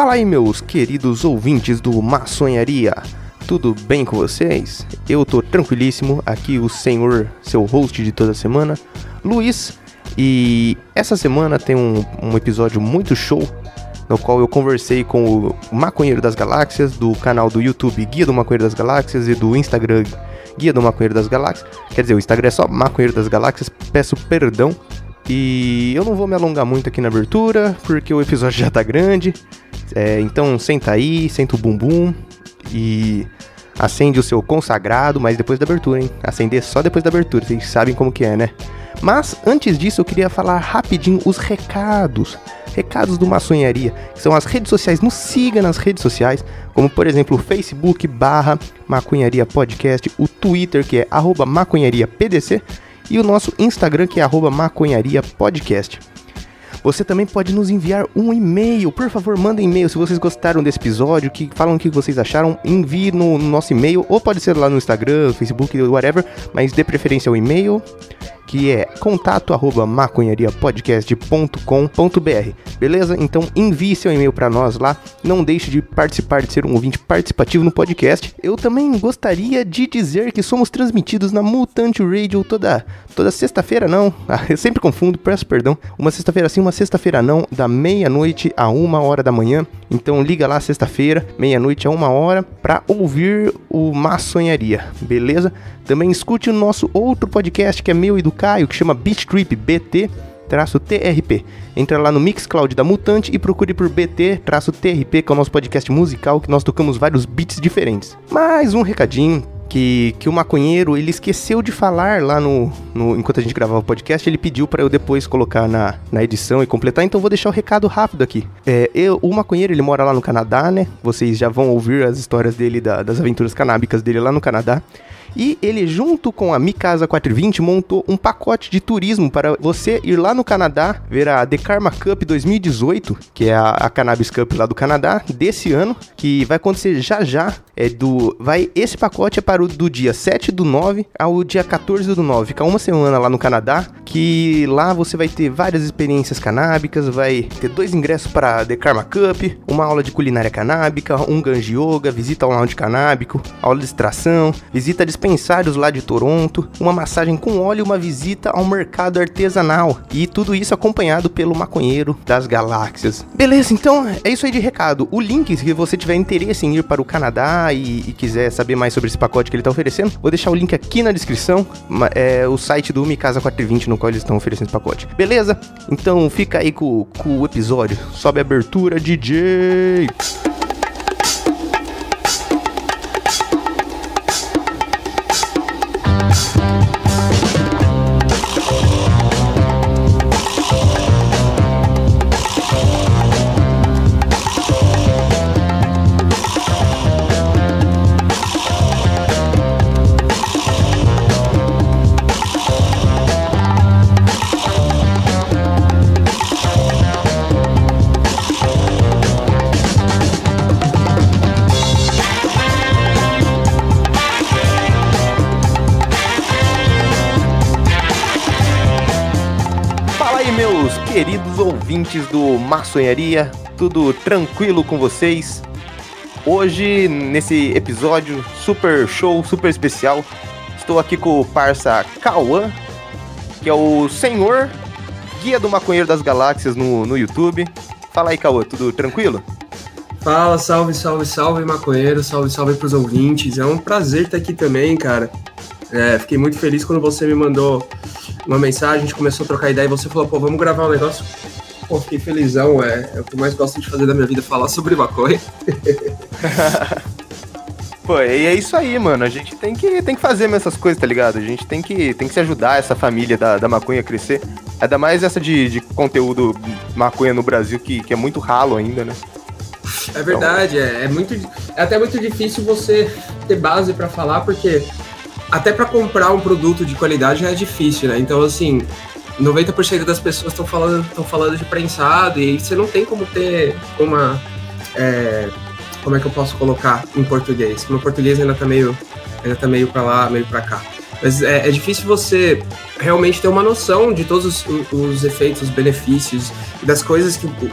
Fala aí, meus queridos ouvintes do Maçonharia. Tudo bem com vocês? Eu tô tranquilíssimo, aqui o senhor, seu host de toda semana, Luiz. E essa semana tem um, um episódio muito show, no qual eu conversei com o Maconheiro das Galáxias, do canal do YouTube Guia do Maconheiro das Galáxias e do Instagram Guia do Maconheiro das Galáxias. Quer dizer, o Instagram é só Maconheiro das Galáxias, peço perdão. E eu não vou me alongar muito aqui na abertura, porque o episódio já tá grande. É, então senta aí, senta o bumbum e acende o seu consagrado, mas depois da abertura, hein? Acender só depois da abertura, vocês sabem como que é, né? Mas antes disso, eu queria falar rapidinho os recados. Recados do Maçonharia, que são as redes sociais. Nos siga nas redes sociais, como por exemplo o Facebook barra Maconharia Podcast, o Twitter que é arroba Maconharia PDC e o nosso Instagram que é arroba Maconharia Podcast. Você também pode nos enviar um e-mail. Por favor, mandem e-mail se vocês gostaram desse episódio, que falam o que vocês acharam, envie no, no nosso e-mail, ou pode ser lá no Instagram, Facebook, whatever, mas dê preferência ao e-mail que é contato arroba maconhariapodcast.com.br, beleza? Então envie seu e-mail para nós lá, não deixe de participar, de ser um ouvinte participativo no podcast. Eu também gostaria de dizer que somos transmitidos na Mutante Radio toda, toda sexta-feira, não, eu sempre confundo, peço perdão, uma sexta-feira sim, uma sexta-feira não, da meia-noite a uma hora da manhã, então liga lá sexta-feira, meia-noite a uma hora, para ouvir o Maçonharia, beleza? Também escute o nosso outro podcast que é meu e do Caio, que chama Beat Trip BT. TRP. Entra lá no Mixcloud da Mutante e procure por BT-TRP, que é o nosso podcast musical que nós tocamos vários beats diferentes. Mais um recadinho que, que o maconheiro ele esqueceu de falar lá no, no enquanto a gente gravava o podcast, ele pediu para eu depois colocar na, na edição e completar, então vou deixar o recado rápido aqui. É, eu, o maconheiro ele mora lá no Canadá, né? Vocês já vão ouvir as histórias dele da, das aventuras canábicas dele lá no Canadá. E ele, junto com a Mikasa 420, montou um pacote de turismo para você ir lá no Canadá ver a The Karma Cup 2018, que é a, a Cannabis Cup lá do Canadá, desse ano, que vai acontecer já já. É do. Vai. Esse pacote é para o do dia 7 do 9 ao dia 14 do 9. Fica uma semana lá no Canadá. Que lá você vai ter várias experiências canábicas, vai ter dois ingressos para The Karma Cup, uma aula de culinária canábica, um ganji yoga, visita ao lounge canábico, aula de extração, visita de dispensários lá de Toronto, uma massagem com óleo e uma visita ao mercado artesanal. E tudo isso acompanhado pelo maconheiro das galáxias. Beleza, então é isso aí de recado. O link, se você tiver interesse em ir para o Canadá e, e quiser saber mais sobre esse pacote que ele está oferecendo, vou deixar o link aqui na descrição. É o site do Mikasa 420 no qual eles estão oferecendo esse pacote. Beleza? Então fica aí com, com o episódio. Sobe a abertura, DJ! Ouvintes do Maçonharia, tudo tranquilo com vocês? Hoje, nesse episódio super show, super especial, estou aqui com o parça Cauã, que é o senhor guia do Maconheiro das Galáxias no, no YouTube. Fala aí, Cauã, tudo tranquilo? Fala, salve, salve, salve, maconheiro, salve, salve pros ouvintes. É um prazer estar aqui também, cara. É, fiquei muito feliz quando você me mandou uma mensagem, a gente começou a trocar ideia e você falou, pô, vamos gravar um negócio Pô, fiquei felizão, é, é o que eu mais gosto de fazer da minha vida, falar sobre maconha. Pô, e é isso aí, mano. A gente tem que, tem que fazer essas coisas, tá ligado? A gente tem que, tem que se ajudar essa família da, da maconha a crescer. Ainda mais essa de, de conteúdo maconha no Brasil, que, que é muito ralo ainda, né? É verdade, então... é, é, muito, é até muito difícil você ter base para falar, porque até para comprar um produto de qualidade já é difícil, né? Então, assim, 90% das pessoas estão falando, falando de prensado e você não tem como ter uma. É, como é que eu posso colocar em português? No português ainda tá meio, ainda tá meio para lá, meio para cá. Mas é, é, difícil você realmente ter uma noção de todos os, os efeitos, os benefícios e das coisas que, que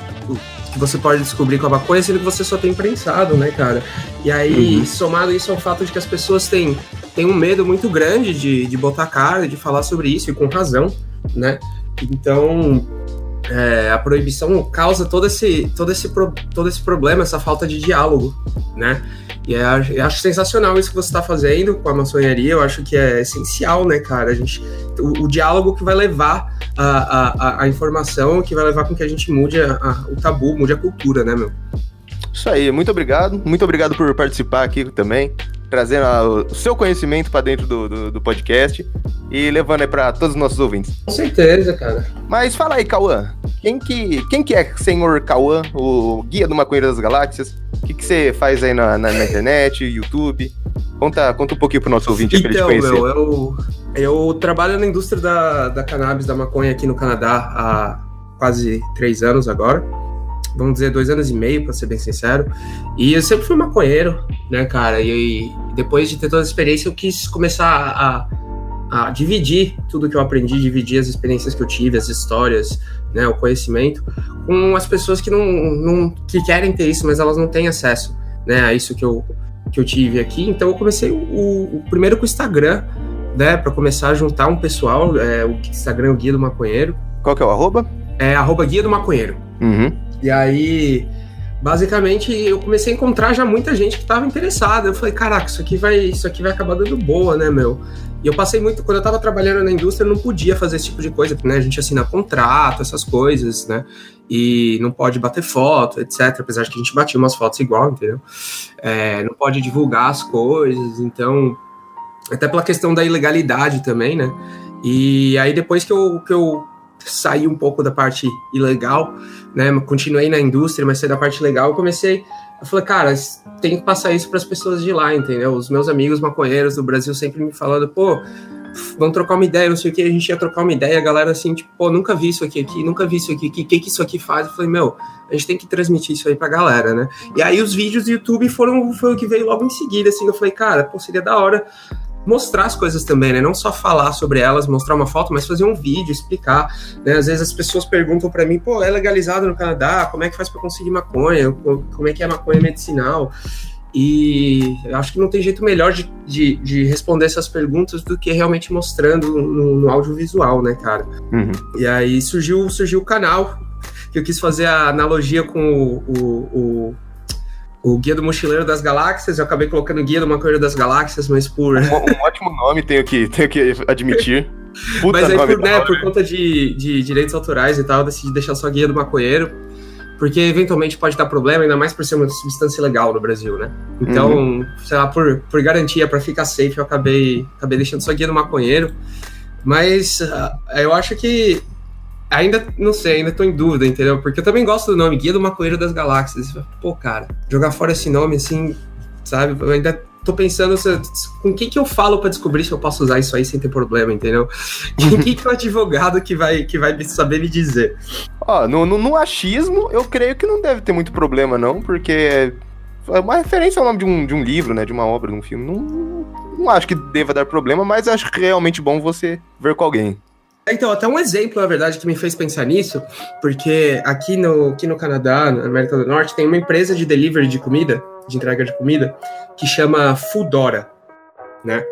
que você pode descobrir com a maconha, sendo que você só tem prensado, né, cara? E aí, uhum. somado isso ao fato de que as pessoas têm, têm um medo muito grande de, de botar cara, de falar sobre isso, e com razão, né? Então, é, a proibição causa todo esse, todo, esse todo esse problema, essa falta de diálogo, né? E é, eu acho sensacional isso que você está fazendo com a maçonharia, eu acho que é essencial, né, cara? A gente, o, o diálogo que vai levar a, a, a, informação, que vai levar com que a gente mude a, o tabu, mude a cultura, né, meu? Isso aí, muito obrigado. Muito obrigado por participar aqui também trazendo o seu conhecimento para dentro do, do, do, podcast e levando aí para todos os nossos ouvintes. Com certeza, cara. Mas fala aí, Cauã, quem que, quem que é senhor Cauã, o guia do Maconheiro das Galáxias? O que, que você faz aí na, na, na, internet, YouTube? Conta, conta um pouquinho pro nosso ouvinte então, pra ele te conhecer. Meu, eu, eu trabalho na indústria da, da cannabis, da maconha aqui no Canadá há quase três anos agora vamos dizer, dois anos e meio, para ser bem sincero. E eu sempre fui maconheiro, né, cara? E, depois de ter toda a experiência, eu quis começar a, a dividir tudo que eu aprendi, dividir as experiências que eu tive, as histórias, né, o conhecimento, com as pessoas que não, não que querem ter isso, mas elas não têm acesso, né, a isso que eu, que eu tive aqui. Então eu comecei o, o primeiro com o Instagram, né, para começar a juntar um pessoal, é, o Instagram é o Guia do Maconheiro. Qual que é o arroba? É arroba Guia do Maconheiro. Uhum. E aí, basicamente, eu comecei a encontrar já muita gente que estava interessada. Eu falei, caraca, isso aqui vai, isso aqui vai acabar dando boa, né, meu? E eu passei muito, quando eu estava trabalhando na indústria, eu não podia fazer esse tipo de coisa, né, a gente assina contrato, essas coisas, né? E não pode bater foto, etc. Apesar de que a gente batia umas fotos igual, entendeu? É, não pode divulgar as coisas, então. Até pela questão da ilegalidade também, né? E aí depois que eu, que eu saí um pouco da parte ilegal, né? Continuei na indústria, mas saí da parte legal. Eu comecei, eu falei, cara, tem que passar isso para as pessoas de lá, entendeu? Os meus amigos maconheiros do Brasil sempre me falando, pô, vamos trocar uma ideia, não sei o que, a gente ia trocar uma ideia, a galera assim, tipo, pô, nunca vi isso aqui, aqui nunca vi isso aqui, o que, que, que isso aqui faz? Eu falei, meu, a gente tem que transmitir isso aí pra galera, né? E aí os vídeos do YouTube foram, foi o que veio logo em seguida, assim, eu falei, cara, pô, seria da hora mostrar as coisas também, né? Não só falar sobre elas, mostrar uma foto, mas fazer um vídeo, explicar. Né? Às vezes as pessoas perguntam para mim, pô, é legalizado no Canadá? Como é que faz para conseguir maconha? Como é que é maconha medicinal? E acho que não tem jeito melhor de, de, de, responder essas perguntas do que realmente mostrando no, no audiovisual, né, cara? Uhum. E aí surgiu, surgiu o canal, que eu quis fazer a analogia com o, o, o o Guia do Mochileiro das Galáxias, eu acabei colocando Guia do Maconheiro das Galáxias, mas por. Um, um ótimo nome, tenho que, tenho que admitir. Puta mas aí, por, né, por conta de, de direitos autorais e tal, eu decidi deixar só Guia do Maconheiro, porque eventualmente pode dar problema, ainda mais por ser uma substância legal no Brasil, né? Então, uhum. sei lá, por, por garantia, para ficar safe, eu acabei, acabei deixando só Guia do Maconheiro. Mas uh, eu acho que Ainda não sei, ainda tô em dúvida, entendeu? Porque eu também gosto do nome, Guia do Maconheiro das Galáxias. Pô, cara, jogar fora esse nome assim, sabe? Eu ainda tô pensando se, com quem que eu falo para descobrir se eu posso usar isso aí sem ter problema, entendeu? Quem que é o advogado que vai, que vai saber me dizer? Ó, no, no, no, achismo, eu creio que não deve ter muito problema, não, porque é uma referência ao nome de um, de um livro, né? De uma obra, de um filme. Não, não acho que deva dar problema, mas acho realmente bom você ver com alguém. Então, até um exemplo, na verdade, que me fez pensar nisso, porque aqui no, aqui no Canadá, na América do Norte, tem uma empresa de delivery de comida, de entrega de comida, que chama Foodora, né?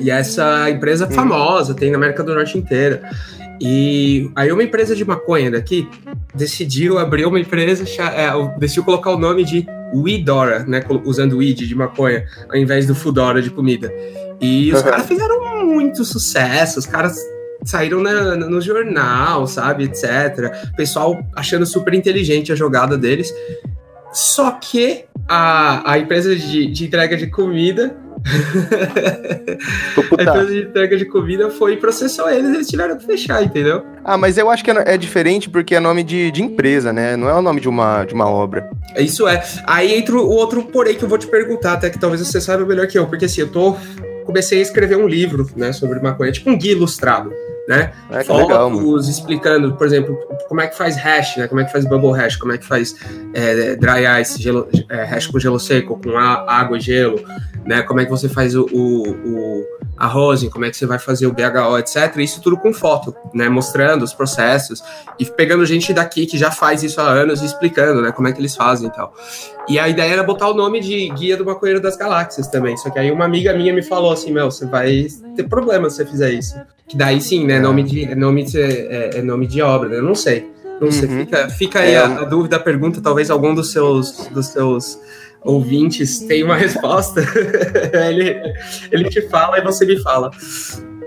E essa empresa é famosa, tem na América do Norte inteira. E aí uma empresa de maconha daqui decidiu abrir uma empresa, é, decidiu colocar o nome de Weedora, né? Usando weed de maconha, ao invés do Foodora de comida. E os caras fizeram muito sucesso, os caras saíram na, no jornal, sabe, etc. Pessoal achando super inteligente a jogada deles. Só que a, a empresa de, de entrega de comida a empresa de entrega de comida foi e processou eles, eles tiveram que fechar, entendeu? Ah, mas eu acho que é, é diferente porque é nome de, de empresa, né? Não é o nome de uma, de uma obra. Isso é. Aí entra o outro porém que eu vou te perguntar, até que talvez você saiba melhor que eu, porque assim, eu tô. Comecei a escrever um livro, né, sobre maconha, tipo um guia ilustrado né? É, Fotos legal, explicando, por exemplo, como é que faz hash, né? Como é que faz bubble hash, como é que faz é, dry ice, gelo, é, hash com gelo seco, com a, água e gelo, né? Como é que você faz o, o, o a rosin, como é que você vai fazer o BHO, etc. Isso tudo com foto, né? Mostrando os processos e pegando gente daqui que já faz isso há anos e explicando, né? Como é que eles fazem e tal. E a ideia era botar o nome de Guia do Maconheiro das Galáxias também. Só que aí uma amiga minha me falou assim, meu, você vai ter problema se você fizer isso. Que daí sim, né? Nome de, é nome de, é, é nome de obra, né? Eu não sei. Não uhum. sei, fica, fica aí é, a, a, dúvida, a pergunta, talvez algum dos seus, dos seus ouvintes tem uma resposta. ele, ele te fala e você me fala.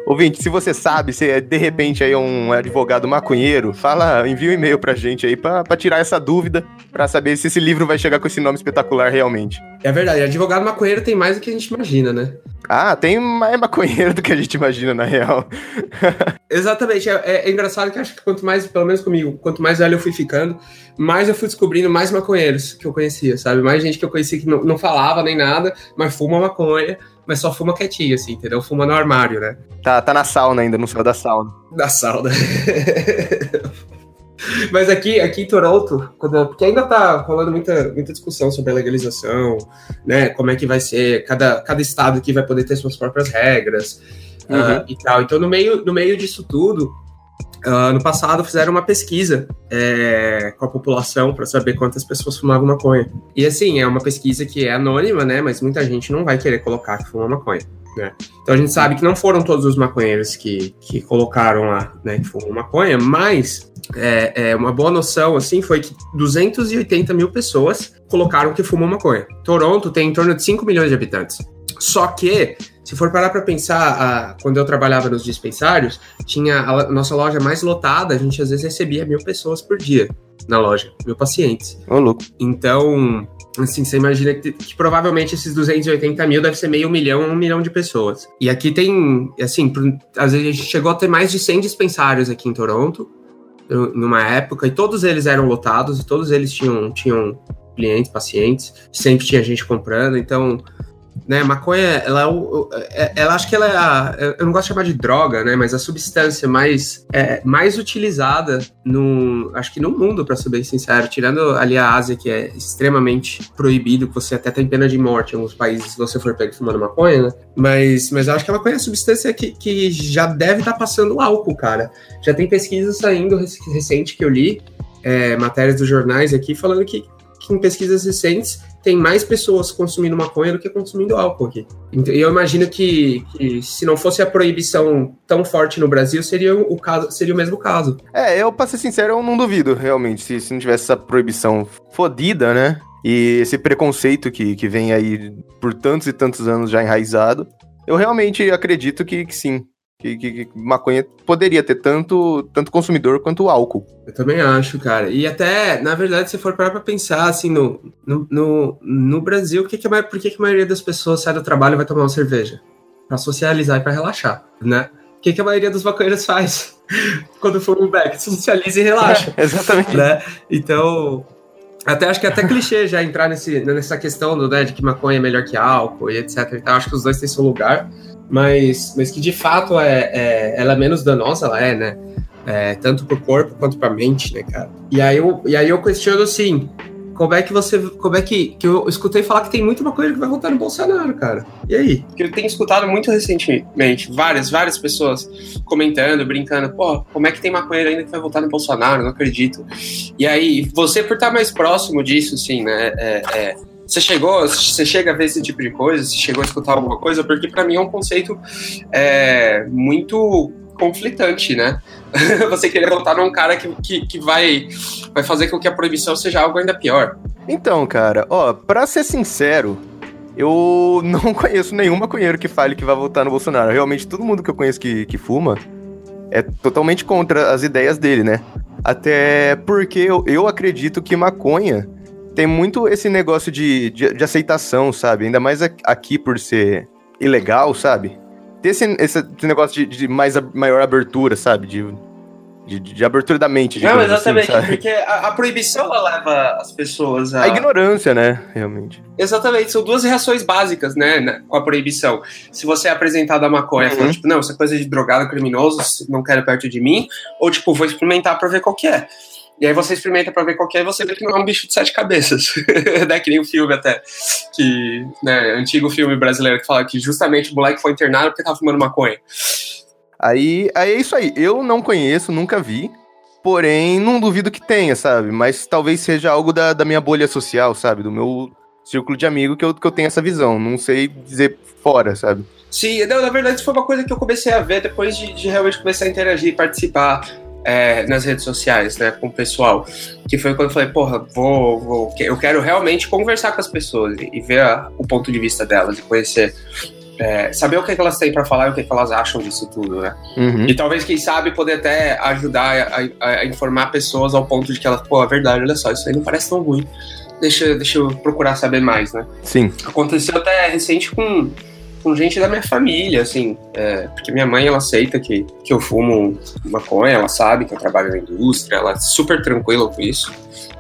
Ouvinte, se você sabe, se é, de repente aí um advogado maconheiro, fala, envia um e-mail pra gente aí pra, pra tirar essa dúvida, pra saber se esse livro vai chegar com esse nome espetacular realmente. É verdade, advogado maconheiro tem mais do que a gente imagina, né? Ah, tem mais maconheiro do que a gente imagina, na real. Exatamente, é, é, é, engraçado que acho que quanto mais, pelo menos comigo, quanto mais velho eu fui ficando, mais eu fui descobrindo mais maconheiros que eu conhecia, sabe? Mais gente que eu conhecia que não, não falava nem nada, mas fuma maconha mas só fuma quietinho, assim, entendeu? Fuma no armário, né? Tá, tá na sauna ainda, não saiu da sauna. Da sauna. Mas aqui, aqui em Toronto, quando, porque ainda tá rolando muita, muita discussão sobre a legalização, né? Como é que vai ser, cada, cada estado que vai poder ter suas próprias regras uhum. uh, e tal. Então, no meio, no meio disso tudo, Uh, no passado fizeram uma pesquisa é, com a população para saber quantas pessoas fumavam maconha. E assim, é uma pesquisa que é anônima, né? Mas muita gente não vai querer colocar que fuma maconha. Né? Então a gente sabe que não foram todos os maconheiros que, que colocaram lá, né, que fumam maconha, mas é, é, uma boa noção, assim, foi que 280 mil pessoas colocaram que fumam maconha. Toronto tem em torno de 5 milhões de habitantes. Só que se for parar para pensar, a, quando eu trabalhava nos dispensários, tinha a, nossa loja mais lotada, a gente às vezes recebia mil pessoas por dia na loja, mil pacientes. Ô, louco. Então, assim, você imagina que, que, provavelmente esses 280 mil deve ser meio milhão, um milhão de pessoas. E aqui tem, assim, às vezes a gente chegou a ter mais de 100 dispensários aqui em Toronto, numa época, e todos eles eram lotados, e todos eles tinham, tinham clientes, pacientes, sempre tinha gente comprando, então né, maconha, ela, é, é, ela acho que ela é a, eu não gosto de chamar de droga, né, mas a substância mais, é, mais utilizada no, acho que no mundo, para ser bem sincero, tirando ali a Ásia, que é extremamente proibido, que você até tem pena de morte em alguns países se você for pego fumando maconha, né, mas, mas eu acho que a maconha é a substância que, que já deve estar tá passando álcool, cara. Já tem pesquisas saindo recente que eu li, é, matérias dos jornais aqui, falando que, que em pesquisas recentes tem mais pessoas consumindo maconha do que consumindo álcool aqui. Então, eu imagino que, que, se não fosse a proibição tão forte no Brasil, seria o caso, seria o mesmo caso. É, eu, pra ser sincero, eu não duvido, realmente. Se, se não tivesse essa proibição fodida, né? E esse preconceito que, que vem aí por tantos e tantos anos já enraizado, eu realmente acredito que, que sim, que, que, que, maconha poderia ter tanto, tanto consumidor quanto álcool. Eu também acho, cara. E até, na verdade, se for parar pra pensar, assim, no, no, no, no Brasil, que que a, por que, que a maioria das pessoas sai do trabalho e vai tomar uma cerveja? Pra socializar e pra relaxar, né? O que, que a maioria dos maconheiros faz quando for um back? Socializa e relaxa. É, exatamente. Né? Então, até acho que é até clichê já entrar nesse, nessa questão do, né, de que maconha é melhor que álcool e etc. Então, acho que os dois têm seu lugar mas, mas que de fato é, é, ela é menos danosa, ela é, né? É, tanto pro corpo quanto pra mente, né, cara? E aí eu, e aí eu questiono assim, como é que você. Como é que. Que eu escutei falar que tem muito maconheiro que vai votar no Bolsonaro, cara. E aí? Que eu tenho escutado muito recentemente, várias, várias pessoas comentando, brincando, pô, como é que tem maconheiro ainda que vai votar no Bolsonaro? Não acredito. E aí, você por estar mais próximo disso, assim, né? É, é, você chegou, você chega a ver esse tipo de coisa, você chegou a escutar alguma coisa, porque para mim é um conceito é, muito conflitante, né? você querer votar num cara que, que, que, vai, vai fazer com que a proibição seja algo ainda pior. Então, cara, ó, pra ser sincero, eu não conheço nenhum maconheiro que fale que vai votar no Bolsonaro. Realmente, todo mundo que eu conheço que, que fuma é totalmente contra as ideias dele, né? Até porque eu, eu acredito que maconha tem muito esse negócio de, de, de, aceitação, sabe? Ainda mais aqui por ser ilegal, sabe? Ter esse, esse negócio de, de mais, maior abertura, sabe? De, de, de, abertura da mente. Não, assim, exatamente, assim, porque a, a, proibição ela leva as pessoas a... A ignorância, né, realmente. Exatamente, são duas reações básicas, né, com a proibição. Se você é apresentado a maconha, uhum. falando, tipo, não, isso é coisa de drogado criminoso, não quero perto de mim, ou tipo, vou experimentar pra ver qual que é. E aí você experimenta pra ver qual é e você vê que não é um bicho de sete cabeças. né? Que nem o um filme até. Que, né, antigo filme brasileiro que fala que justamente o moleque foi internado porque tava fumando maconha. Aí, aí é isso aí. Eu não conheço, nunca vi. Porém, não duvido que tenha, sabe? Mas talvez seja algo da, da minha bolha social, sabe? Do meu círculo de amigo que eu, que eu tenho essa visão. Não sei dizer fora, sabe? Sim, não, na verdade, isso foi uma coisa que eu comecei a ver depois de, de realmente começar a interagir e participar é, nas redes sociais, né, com o pessoal. Que foi quando eu falei, porra, vou, vou eu quero realmente conversar com as pessoas e, ver a, o ponto de vista delas e conhecer. É, saber o que, é que elas têm para falar e o que, é que elas acham disso tudo, né? Uhum. E talvez, quem sabe, poder até ajudar a, a, a, informar pessoas ao ponto de que elas, pô, é verdade, olha só, isso aí não parece tão ruim. Deixa, deixa eu procurar saber mais, né? Sim. Aconteceu até recente com com gente da minha família, assim, é, porque minha mãe, ela aceita que, que eu fumo maconha, ela sabe que eu trabalho na indústria, ela é super tranquila com isso,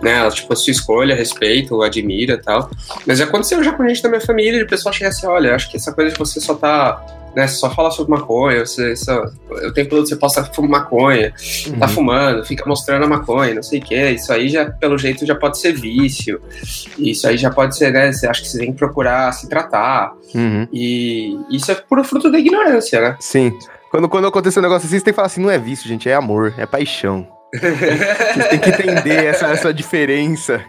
né, ela, tipo, a sua escolha, respeita, admira tal, mas aconteceu já com gente da minha família, e o pessoal chega assim, olha, acho que essa coisa de você só tá né? Só fala sobre maconha, você só, o tempo todo você posta fumar maconha, tá uhum. tá fumando, fica mostrando a maconha, não sei o que. Isso aí já, pelo jeito, já pode ser vício. Isso aí já pode ser, né? Você acha que você tem que procurar se tratar. Uhum. E isso é puro fruto da ignorância, né? Sim. Quando, quando acontece um negócio assim, você tem que falar assim, não é vício, gente, é amor, é paixão. Vocês têm que entender essa, essa diferença.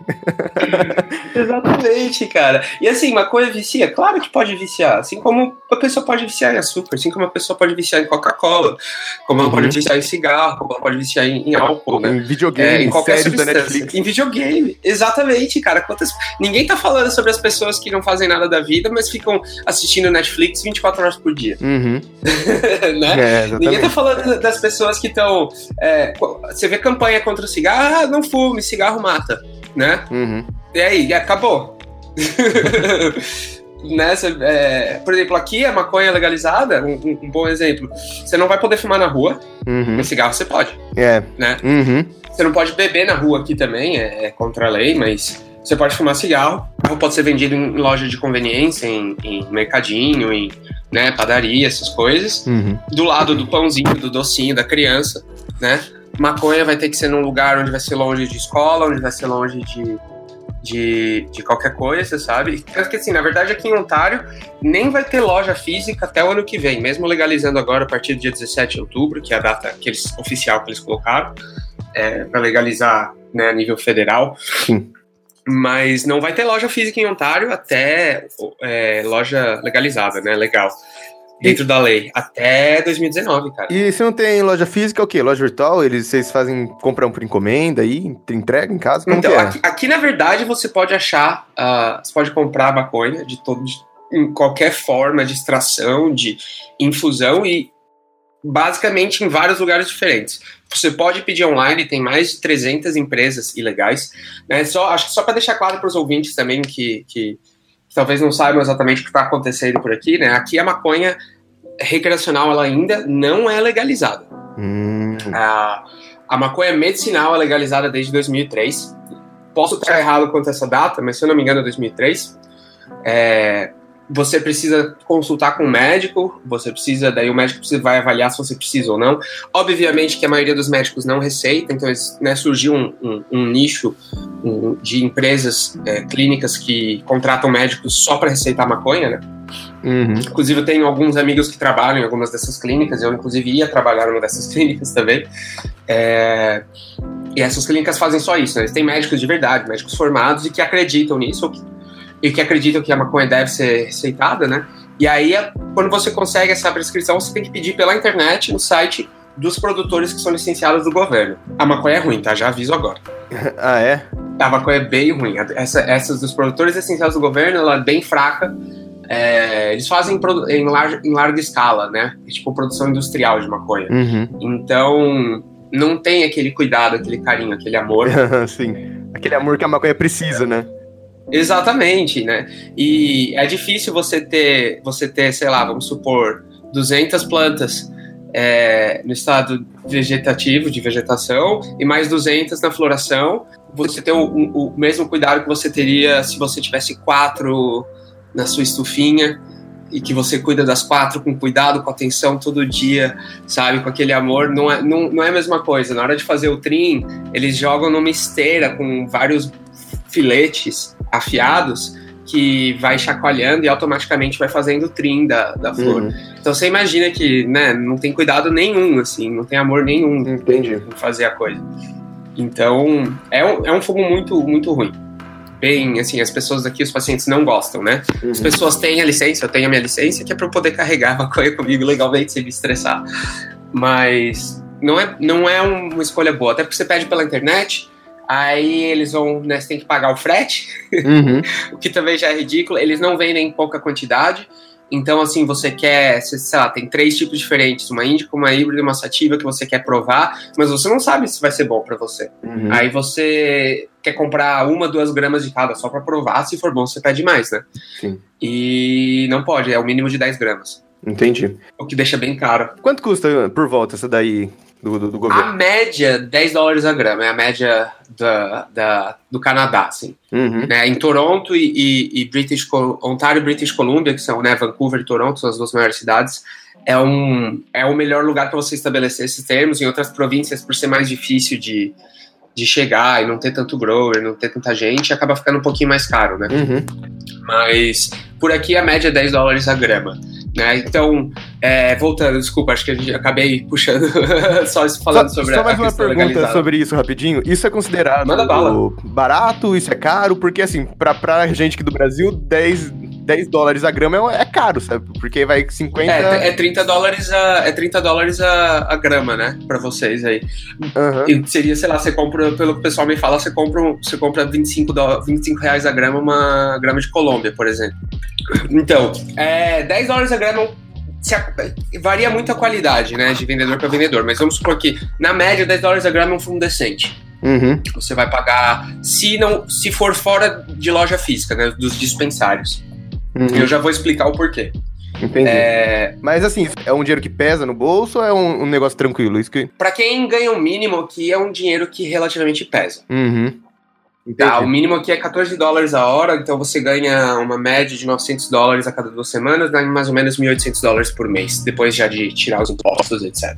Exatamente, cara. E assim, maconha vicia? Claro que pode viciar. Assim como a pessoa pode viciar em açúcar, assim como a pessoa pode viciar em Coca-Cola, como ela uhum. pode viciar em cigarro, como ela pode viciar em, em álcool, né? Em videogame, é, em qualquer séries da Netflix. Em videogame, exatamente, cara. Quantas... Ninguém tá falando sobre as pessoas que não fazem nada da vida, mas ficam assistindo Netflix 24 horas por dia. Uhum. né? É, Ninguém tá falando das pessoas que estão. É, você vê campanha contra o cigarro, ah, não fume, cigarro mata, né? Uhum. E aí, acabou. cê, é, por exemplo, aqui a maconha legalizada, um, um, bom exemplo. Você não vai poder fumar na rua, uhum. mas cigarro você pode. É. Né? Uhum. Você não pode beber na rua aqui também, é, é, contra a lei, mas você pode fumar cigarro. Pode ser vendido em loja de conveniência, em, em mercadinho, em né, padaria, essas coisas. Uhum. Do lado do pãozinho, do docinho da criança, né? Maconha vai ter que ser num lugar onde vai ser longe de escola, onde vai ser longe de, de, de qualquer coisa, sabe? Tanto que, assim, na verdade, aqui em Ontário, nem vai ter loja física até o ano que vem, mesmo legalizando agora a partir do dia 17 de outubro, que é a data que eles, oficial que eles colocaram, é, para legalizar né, a nível federal. Sim. Mas não vai ter loja física em Ontário até é, loja legalizada, né? Legal dentro da lei, até 2019, cara. E se não tem loja física, é o quê? Loja virtual? Eles, vocês fazem, compram por encomenda aí, entrega em casa? Como então, é? aqui, aqui, na verdade, você pode achar, uh, você pode comprar maconha de todo, de, em qualquer forma de extração, de infusão e basicamente em vários lugares diferentes. Você pode pedir online, tem mais de 300 empresas ilegais. Né? Só, acho que só para deixar claro para os ouvintes também que que talvez não saibam exatamente o que está acontecendo por aqui, né? Aqui a maconha recreacional ela ainda não é legalizada. Hum. A, a maconha medicinal é legalizada desde 2003. Posso estar errado quanto a essa data, mas se eu não me engano é 2003. É, você precisa consultar com o médico, você precisa, daí o médico vai avaliar se você precisa ou não. Obviamente que a maioria dos médicos não receita, então né, surgiu um, um, um nicho um, de empresas é, clínicas que contratam médicos só para receitar maconha, né? Uhum. Inclusive, eu tenho alguns amigos que trabalham em algumas dessas clínicas, eu inclusive ia trabalhar numa dessas clínicas também. É... E essas clínicas fazem só isso, né? Eles têm médicos de verdade, médicos formados e que acreditam nisso, ou que e que acreditam que a maconha deve ser receitada, né? E aí, quando você consegue essa prescrição, você tem que pedir pela internet, no site dos produtores que são licenciados do governo. A maconha é ruim, tá? Já aviso agora. ah, é? A maconha é bem ruim. Essa, essas dos produtores licenciados do governo, ela é bem fraca. É, eles fazem em larga, em larga escala, né? É tipo produção industrial de maconha. Uhum. Então, não tem aquele cuidado, aquele carinho, aquele amor. Sim. Aquele amor que a maconha precisa, né? Exatamente, né? E é difícil você ter, você ter, sei lá, vamos supor, 200 plantas é, no estado vegetativo, de vegetação, e mais 200 na floração. Você ter o, o mesmo cuidado que você teria se você tivesse quatro na sua estufinha. e que você cuida das quatro com cuidado, com atenção todo dia, sabe? Com aquele amor, não é, não, não é a mesma coisa. Na hora de fazer o trim, eles jogam numa esteira com vários filetes afiados que vai chacoalhando e automaticamente vai fazendo o trim da, da flor. Uhum. Então você imagina que né, não tem cuidado nenhum, assim, não tem amor nenhum Entendi. em fazer a coisa. Então é um, é um fogo muito, muito ruim bem, assim, as pessoas aqui, os pacientes não gostam, né? Uhum. As pessoas têm a licença, eu tenho a minha licença, que é para eu poder carregar a maconha comigo legalmente sem me estressar. Mas não é, não é uma escolha boa, até porque você pede pela internet, aí eles vão, né, você tem que pagar o frete, uhum. o que também já é ridículo, eles não vendem em pouca quantidade, então, assim, você quer, sei lá, tem três tipos diferentes, uma índica, uma híbrida e uma sativa que você quer provar, mas você não sabe se vai ser bom para você. Uhum. Aí você quer comprar uma, duas gramas de cada só para provar, se for bom você pede mais, né? Sim. E não pode, é o mínimo de 10 gramas. Entendi. O que deixa bem caro. Quanto custa por volta essa daí do, do, do, governo? A média, 10 dólares a grama, é a média da, da do Canadá, assim. Uhum. Né, em Toronto e, e, e British, Ontário e British Columbia, que são né, Vancouver e Toronto, são as duas maiores cidades, é, um, é o melhor lugar para você estabelecer esses termos. Em outras províncias, por ser mais difícil de, de chegar e não ter tanto grower, não ter tanta gente, acaba ficando um pouquinho mais caro, né? Uhum. Mas por aqui a média é 10 dólares a grama. Né? Então, é, voltando, desculpa, acho que a gente acabei puxando só falando só, sobre só a mais uma pergunta legalizada. sobre isso rapidinho. Isso é considerado barato? Isso é caro? Porque assim, pra, pra gente aqui do Brasil, 10, 10 dólares a grama é, é caro, sabe? Porque vai 50. É, é 30 dólares a, é 30 dólares a, a grama, né? Pra vocês aí. Uhum. E seria, sei lá, você compra, pelo que o pessoal me fala, você compra, você compra 25, do, 25 reais a grama, uma grama de Colômbia, por exemplo. Então, é, 10 dólares a grama se, varia muito a qualidade, né, de vendedor para vendedor, mas vamos supor que, na média, 10 dólares a grama é um fundo decente. Uhum. Você vai pagar, se não, se for fora de loja física, né, dos dispensários. Uhum. Eu já vou explicar o porquê. Entendi. É... Mas assim, é um dinheiro que pesa no bolso ou é um, um negócio tranquilo? Isso que... Pra quem ganha o mínimo aqui, é um dinheiro que relativamente pesa. Uhum. Tá, o mínimo aqui é 14 dólares a hora, então você ganha uma média de 900 dólares a cada duas semanas, dá mais ou menos 1.800 dólares por mês, depois já de tirar os impostos, etc.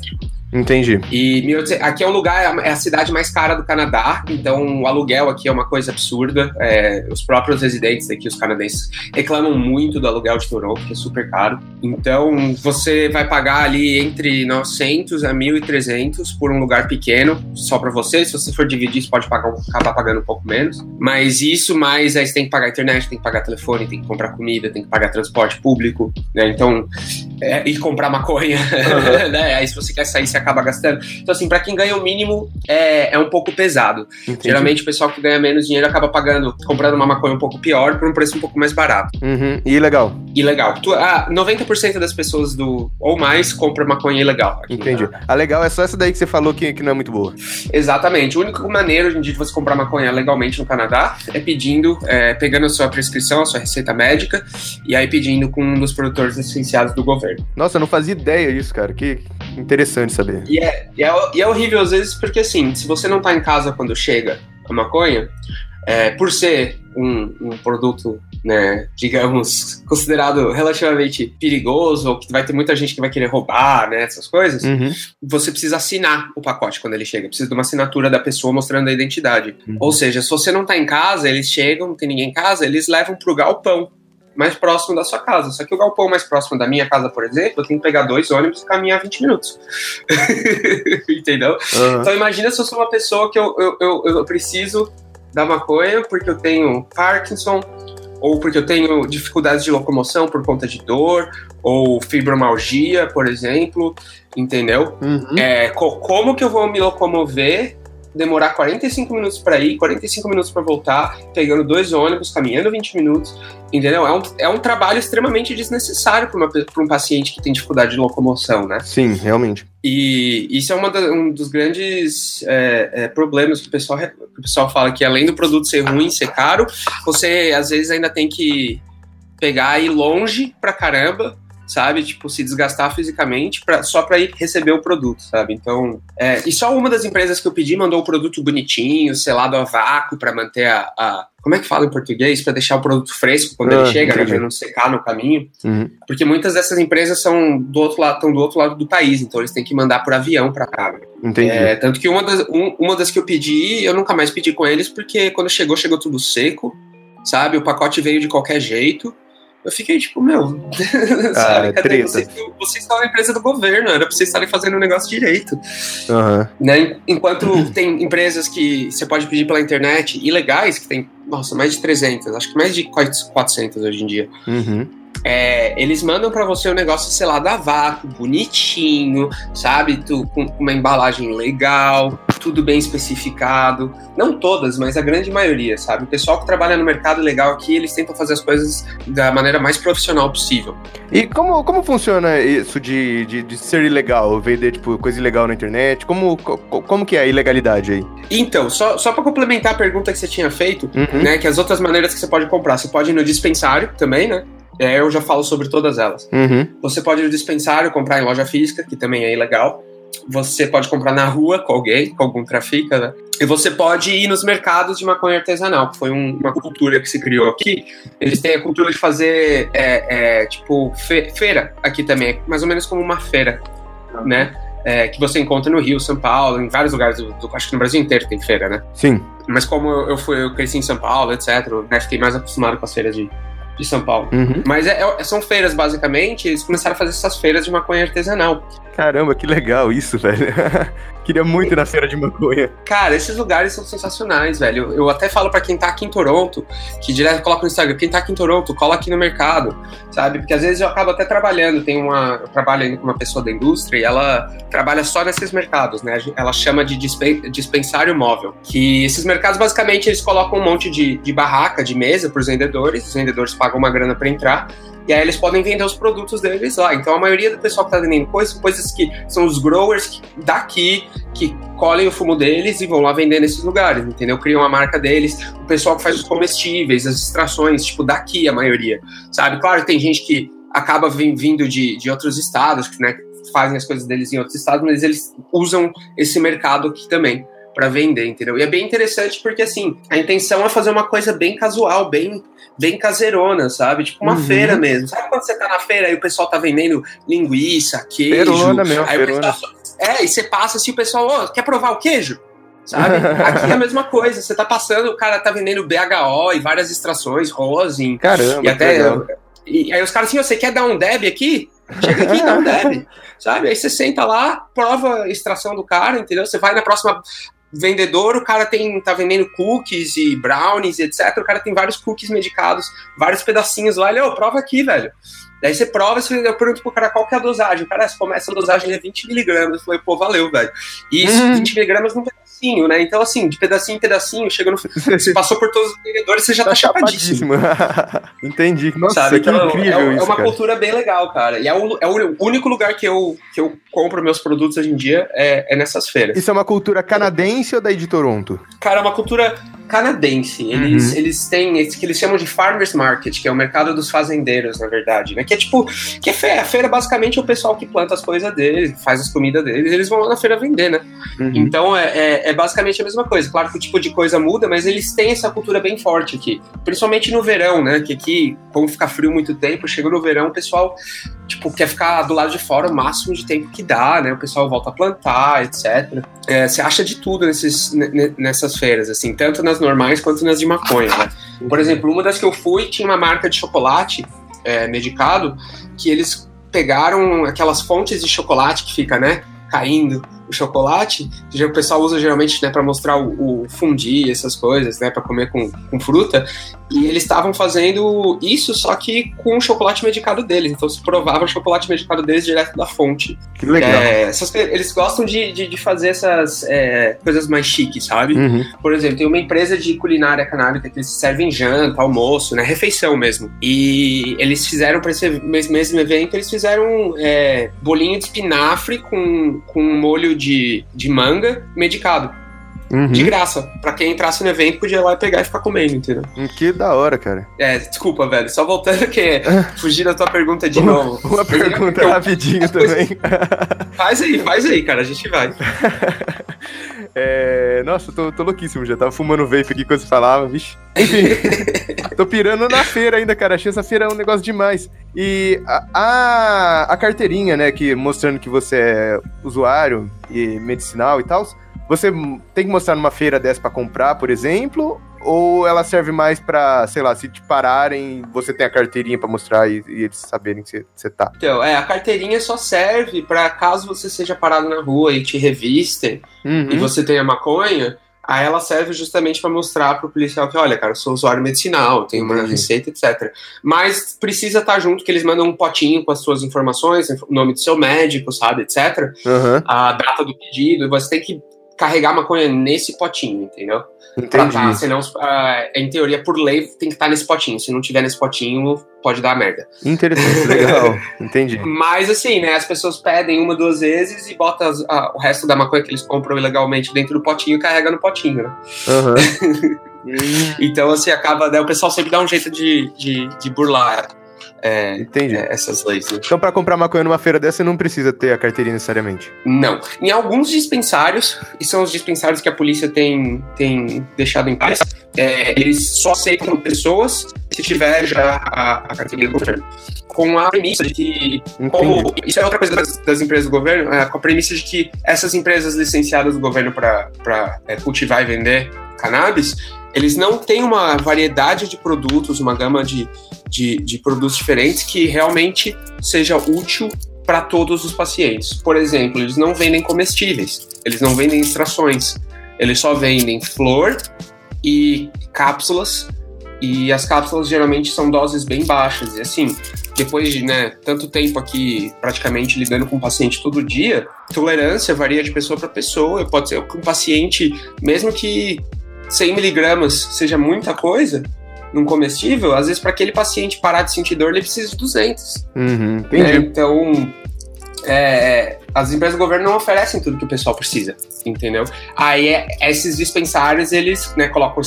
Entendi. E aqui é um lugar, é a cidade mais cara do Canadá, então o aluguel aqui é uma coisa absurda. É, os próprios residentes aqui, os canadenses, reclamam muito do aluguel de Toronto, que é super caro. Então você vai pagar ali entre 900 a 1.300 por um lugar pequeno, só para você. Se você for dividir, você pode pagar, acabar pagando um pouco menos. Mas isso, mais aí você tem que pagar internet, tem que pagar telefone, tem que comprar comida, tem que pagar transporte público, né? Então, é, e comprar maconha, uhum. né? Aí se você quer sair, você acaba gastando. Então, assim, para quem ganha o mínimo, é, é um pouco pesado. Entendi. Geralmente, o pessoal que ganha menos dinheiro acaba pagando, comprando uma maconha um pouco pior por um preço um pouco mais barato. Uhum. E legal. E legal. Tu, ah, 90% das pessoas do ou mais compra maconha ilegal. Entendi. A legal é só essa daí que você falou que, que não é muito boa. Exatamente. A única maneira hoje em dia de você comprar maconha legalmente no Canadá é pedindo, é, pegando a sua prescrição, a sua receita médica, e aí pedindo com um dos produtores licenciados do governo. Nossa, eu não fazia ideia disso, cara. Que interessante saber. E é, e é, e é horrível às vezes porque, assim, se você não tá em casa quando chega a maconha, é, por ser um, um, produto, né, digamos, considerado relativamente perigoso, ou que vai ter muita gente que vai querer roubar, né, essas coisas, uhum. você precisa assinar o pacote quando ele chega. Precisa de uma assinatura da pessoa mostrando a identidade. Uhum. Ou seja, se você não tá em casa, eles chegam, não tem ninguém em casa, eles levam pro galpão mais próximo da sua casa. Só que o galpão mais próximo da minha casa, por exemplo, eu tenho que pegar dois ônibus e caminhar 20 minutos. Entendeu? Uhum. Então imagina se eu sou uma pessoa que eu, eu, eu, eu preciso da maconha porque eu tenho Parkinson, ou porque eu tenho dificuldades de locomoção por conta de dor, ou fibromalgia, por exemplo, entendeu? Uhum. É, co como que eu vou me locomover demorar 45 minutos para ir, 45 minutos para voltar, pegando dois ônibus, caminhando 20 minutos, entendeu? É um, é um trabalho extremamente desnecessário para um paciente que tem dificuldade de locomoção, né? Sim, realmente. E isso é da, um dos grandes é, é, problemas que o, pessoal, que o pessoal fala, que além do produto ser ruim, ser caro, você às vezes ainda tem que pegar e ir longe pra caramba sabe? Tipo, se desgastar fisicamente pra, só para ir receber o produto, sabe? Então, é, e só uma das empresas que eu pedi mandou o produto bonitinho, selado a vácuo para manter a, a, como é que fala em português? Para deixar o produto fresco quando ah, ele chega, né, para não secar no caminho. Uhum. Porque muitas dessas empresas são do outro lado, estão do outro lado do país, então eles têm que mandar por avião para cá. Entendi. É, tanto que uma das, um, uma das que eu pedi, eu nunca mais pedi com eles, porque quando chegou, chegou tudo seco, sabe? O pacote veio de qualquer jeito. Eu fiquei tipo, meu, sabe? Cadê vocês, vocês estão na empresa do governo, era pra vocês estarem fazendo o negócio direito. Uhum. Né? Enquanto tem empresas que você pode pedir pela internet, ilegais, que tem, nossa, mais de 300, acho que mais de 400 hoje em dia. Uhum. É, eles mandam para você o um negócio, sei lá, da vácuo, bonitinho, sabe? Tu, com uma embalagem legal, tudo bem especificado. Não todas, mas a grande maioria, sabe? O pessoal que trabalha no mercado legal aqui, eles tentam fazer as coisas da maneira mais profissional possível. E como, como funciona isso de, de, de ser ilegal? Vender, tipo, coisa ilegal na internet? Como, como que é a ilegalidade aí? Então, só, só para complementar a pergunta que você tinha feito, uhum. né? Que as outras maneiras que você pode comprar, você pode ir no dispensário também, né? É, eu já falo sobre todas elas. Uhum. Você pode ir no dispensário, comprar em loja física, que também é ilegal. Você pode comprar na rua com alguém, com algum trafica, né? E você pode ir nos mercados de maconha artesanal, que foi um, uma cultura que se criou aqui. Eles têm a cultura de fazer, é, é, tipo, fe feira aqui também, mais ou menos como uma feira, né? É, que você encontra no Rio, São Paulo, em vários lugares do, do, acho que no Brasil inteiro tem feira, né? Sim. Mas como eu, eu fui, eu cresci em São Paulo, etc, né, fiquei mais acostumado com as feiras de, de São Paulo. Uhum. Mas é, é, são feiras, basicamente, eles começaram a fazer essas feiras de maconha artesanal. Caramba, que legal isso, velho. Queria muito ir na feira de maconha. Cara, esses lugares são sensacionais, velho. Eu até falo para quem tá aqui em Toronto, que direto coloca no Instagram, quem tá aqui em Toronto, cola aqui no mercado, sabe? Porque às vezes eu acabo até trabalhando, tem uma. Eu trabalho ainda com uma pessoa da indústria e ela trabalha só nesses mercados, né? Ela chama de dispensário móvel. Que esses mercados, basicamente, eles colocam um monte de, de barraca, de mesa pros vendedores, os vendedores pagam uma grana para entrar e aí eles podem vender os produtos deles lá. Então a maioria do pessoal que está vendendo coisas, coisas que são os growers daqui, que colhem o fumo deles e vão lá vender nesses lugares, entendeu? Criam a marca deles. O pessoal que faz os comestíveis, as extrações, tipo, daqui a maioria, sabe? Claro tem gente que acaba vindo de, de outros estados, né? Fazem as coisas deles em outros estados, mas eles usam esse mercado aqui também para vender, entendeu? E é bem interessante porque, assim, a intenção é fazer uma coisa bem casual, bem, bem caseirona, sabe? Tipo uma uhum. feira mesmo. Sabe quando você tá na feira e o pessoal tá vendendo linguiça, queijo? Feirona mesmo, aí feirona. Pessoal, é, e você passa assim, o pessoal, oh, quer provar o queijo? Sabe? Aqui é a mesma coisa. Você tá passando, o cara tá vendendo BHO e várias extrações, rosin. Caramba, e até. E aí os caras assim, você quer dar um deb aqui? Chega aqui, dá um deb. Sabe? Aí você senta lá, prova a extração do cara, entendeu? Você vai na próxima vendedor, o cara tem tá vendendo cookies e brownies, etc. O cara tem vários cookies medicados, vários pedacinhos lá. Ele, ô, prova aqui, velho. Daí você prova, você, eu pergunto pro cara qual que é a dosagem. O cara começa a dosagem é 20 miligramas. Eu falei, pô, valeu, velho. E isso, uhum. 20 miligramas num pedacinho, né? Então, assim, de pedacinho em pedacinho, chega no. Você passou por todos os vendedores, você já tá, tá chapadíssimo. Entendi. Nossa, Sabe? então, incrível é, isso, é uma cara. cultura bem legal, cara. E é o, é o único lugar que eu, que eu compro meus produtos hoje em dia é, é nessas feiras. Isso é uma cultura canadense ou daí de Toronto? Cara, é uma cultura canadense. Eles, uhum. eles têm esse que eles chamam de farmers market, que é o mercado dos fazendeiros, na verdade, né? Que é tipo, que é feira. A feira basicamente é o pessoal que planta as coisas deles, faz as comidas deles, eles vão lá na feira vender, né? Uhum. Então é, é, é, basicamente a mesma coisa. Claro que o tipo de coisa muda, mas eles têm essa cultura bem forte aqui. Principalmente no verão, né? Que aqui, como fica frio muito tempo, chega no verão, o pessoal, tipo, quer ficar do lado de fora o máximo de tempo que dá, né? O pessoal volta a plantar, etc. É, você acha de tudo nesses, nessas feiras, assim, tanto nas normais quanto nas de maconha, né? Por exemplo, uma das que eu fui tinha uma marca de chocolate é, medicado que eles pegaram aquelas fontes de chocolate que fica, né, caindo o chocolate, que o pessoal usa geralmente né, para mostrar o, o fundi, essas coisas, né, para comer com, com fruta. E eles estavam fazendo isso, só que com o chocolate medicado deles. Então se provava o chocolate medicado deles direto da fonte. Que legal. É, essas, eles gostam de, de, de fazer essas é, coisas mais chiques, sabe? Uhum. Por exemplo, tem uma empresa de culinária canábica que eles servem janta, almoço, né? Refeição mesmo. E eles fizeram para esse mesmo evento, eles fizeram é, bolinho de espinafre com, com molho de, de manga medicado. Uhum. de graça. Pra quem entrasse no evento, podia ir lá e pegar e ficar comendo, entendeu? Hum, que da hora, cara. É, desculpa, velho. Só voltando que fugir da tua pergunta de novo. Uma pergunta rapidinho também. Faz aí, faz aí, cara. A gente vai. É... Nossa, tô, tô louquíssimo já. Tava fumando vape aqui quando você falava, vixe. Enfim, tô pirando na feira ainda, cara. Achei essa feira um negócio demais. E a, a, a carteirinha, né, que mostrando que você é usuário e medicinal e tal, você tem que mostrar numa feira dessa para comprar, por exemplo, ou ela serve mais para, sei lá, se te pararem, você tem a carteirinha para mostrar e, e, eles saberem que você tá? Então, é, a carteirinha só serve para caso você seja parado na rua e te revistem uhum. e você tenha maconha, Aí ela serve justamente para mostrar para o policial que, olha, cara, eu sou usuário medicinal, tenho uma Entendi. receita, etc. Mas precisa estar tá junto, que eles mandam um potinho com as suas informações, o nome do seu médico, sabe, etc. Uhum. A data do pedido, você tem que carregar maconha nesse potinho, entendeu? Entendi. Tá, senão, uh, em teoria, por lei, tem que estar nesse potinho. Se não tiver nesse potinho, pode dar merda. Interessante, legal. Entendi. Mas assim, né, as pessoas pedem uma, duas vezes e botam as, uh, o resto da maconha que eles compram ilegalmente dentro do potinho e carrega no potinho, né? Uhum. então, assim, acaba, né, o pessoal sempre dá um jeito de, de, de burlar é, Entendi. É, essas leis. Né? Então, para comprar maconha numa feira dessa, você não precisa ter a carteirinha necessariamente? Não. Em alguns dispensários, e são os dispensários que a polícia tem, tem deixado em paz, é, eles só aceitam pessoas se tiver já a, a carteirinha do governo. Com a premissa de que, como, isso é outra coisa das, das empresas do governo, é, com a premissa de que essas empresas licenciadas do governo para é, cultivar e vender cannabis, eles não têm uma variedade de produtos, uma gama de, de, de produtos diferentes que realmente seja útil para todos os pacientes. Por exemplo, eles não vendem comestíveis, eles não vendem extrações, eles só vendem flor e cápsulas, e as cápsulas geralmente são doses bem baixas. E assim, depois de né, tanto tempo aqui praticamente lidando com o paciente todo dia, tolerância varia de pessoa para pessoa. Pode ser que um paciente, mesmo que 100 miligramas seja muita coisa num comestível, às vezes para aquele paciente parar de sentir dor, ele precisa de 200. Uhum, né? Então, é, as empresas do governo não oferecem tudo que o pessoal precisa, entendeu? Aí é, esses dispensários, eles né, colocam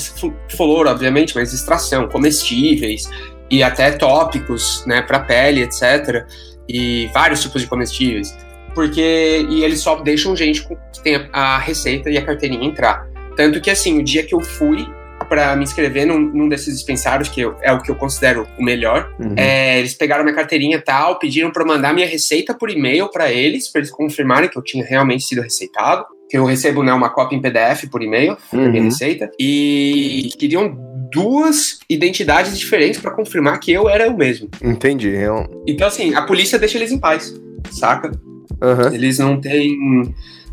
flor, obviamente, mas extração, comestíveis e até tópicos, né, para pele, etc. E vários tipos de comestíveis. Porque, e eles só deixam gente que tem a receita e a carteirinha entrar. Tanto que, assim, o dia que eu fui para me inscrever num, num, desses dispensários, que eu, é o que eu considero o melhor, uhum. é, eles pegaram minha carteirinha e tal, pediram para mandar minha receita por e-mail para eles, para eles confirmarem que eu tinha realmente sido receitado. Que eu recebo né, uma cópia em PDF por e-mail uhum. da minha receita. E queriam duas identidades diferentes para confirmar que eu era o mesmo. Entendi. Eu... Então, assim, a polícia deixa eles em paz, saca? Uhum. Eles não têm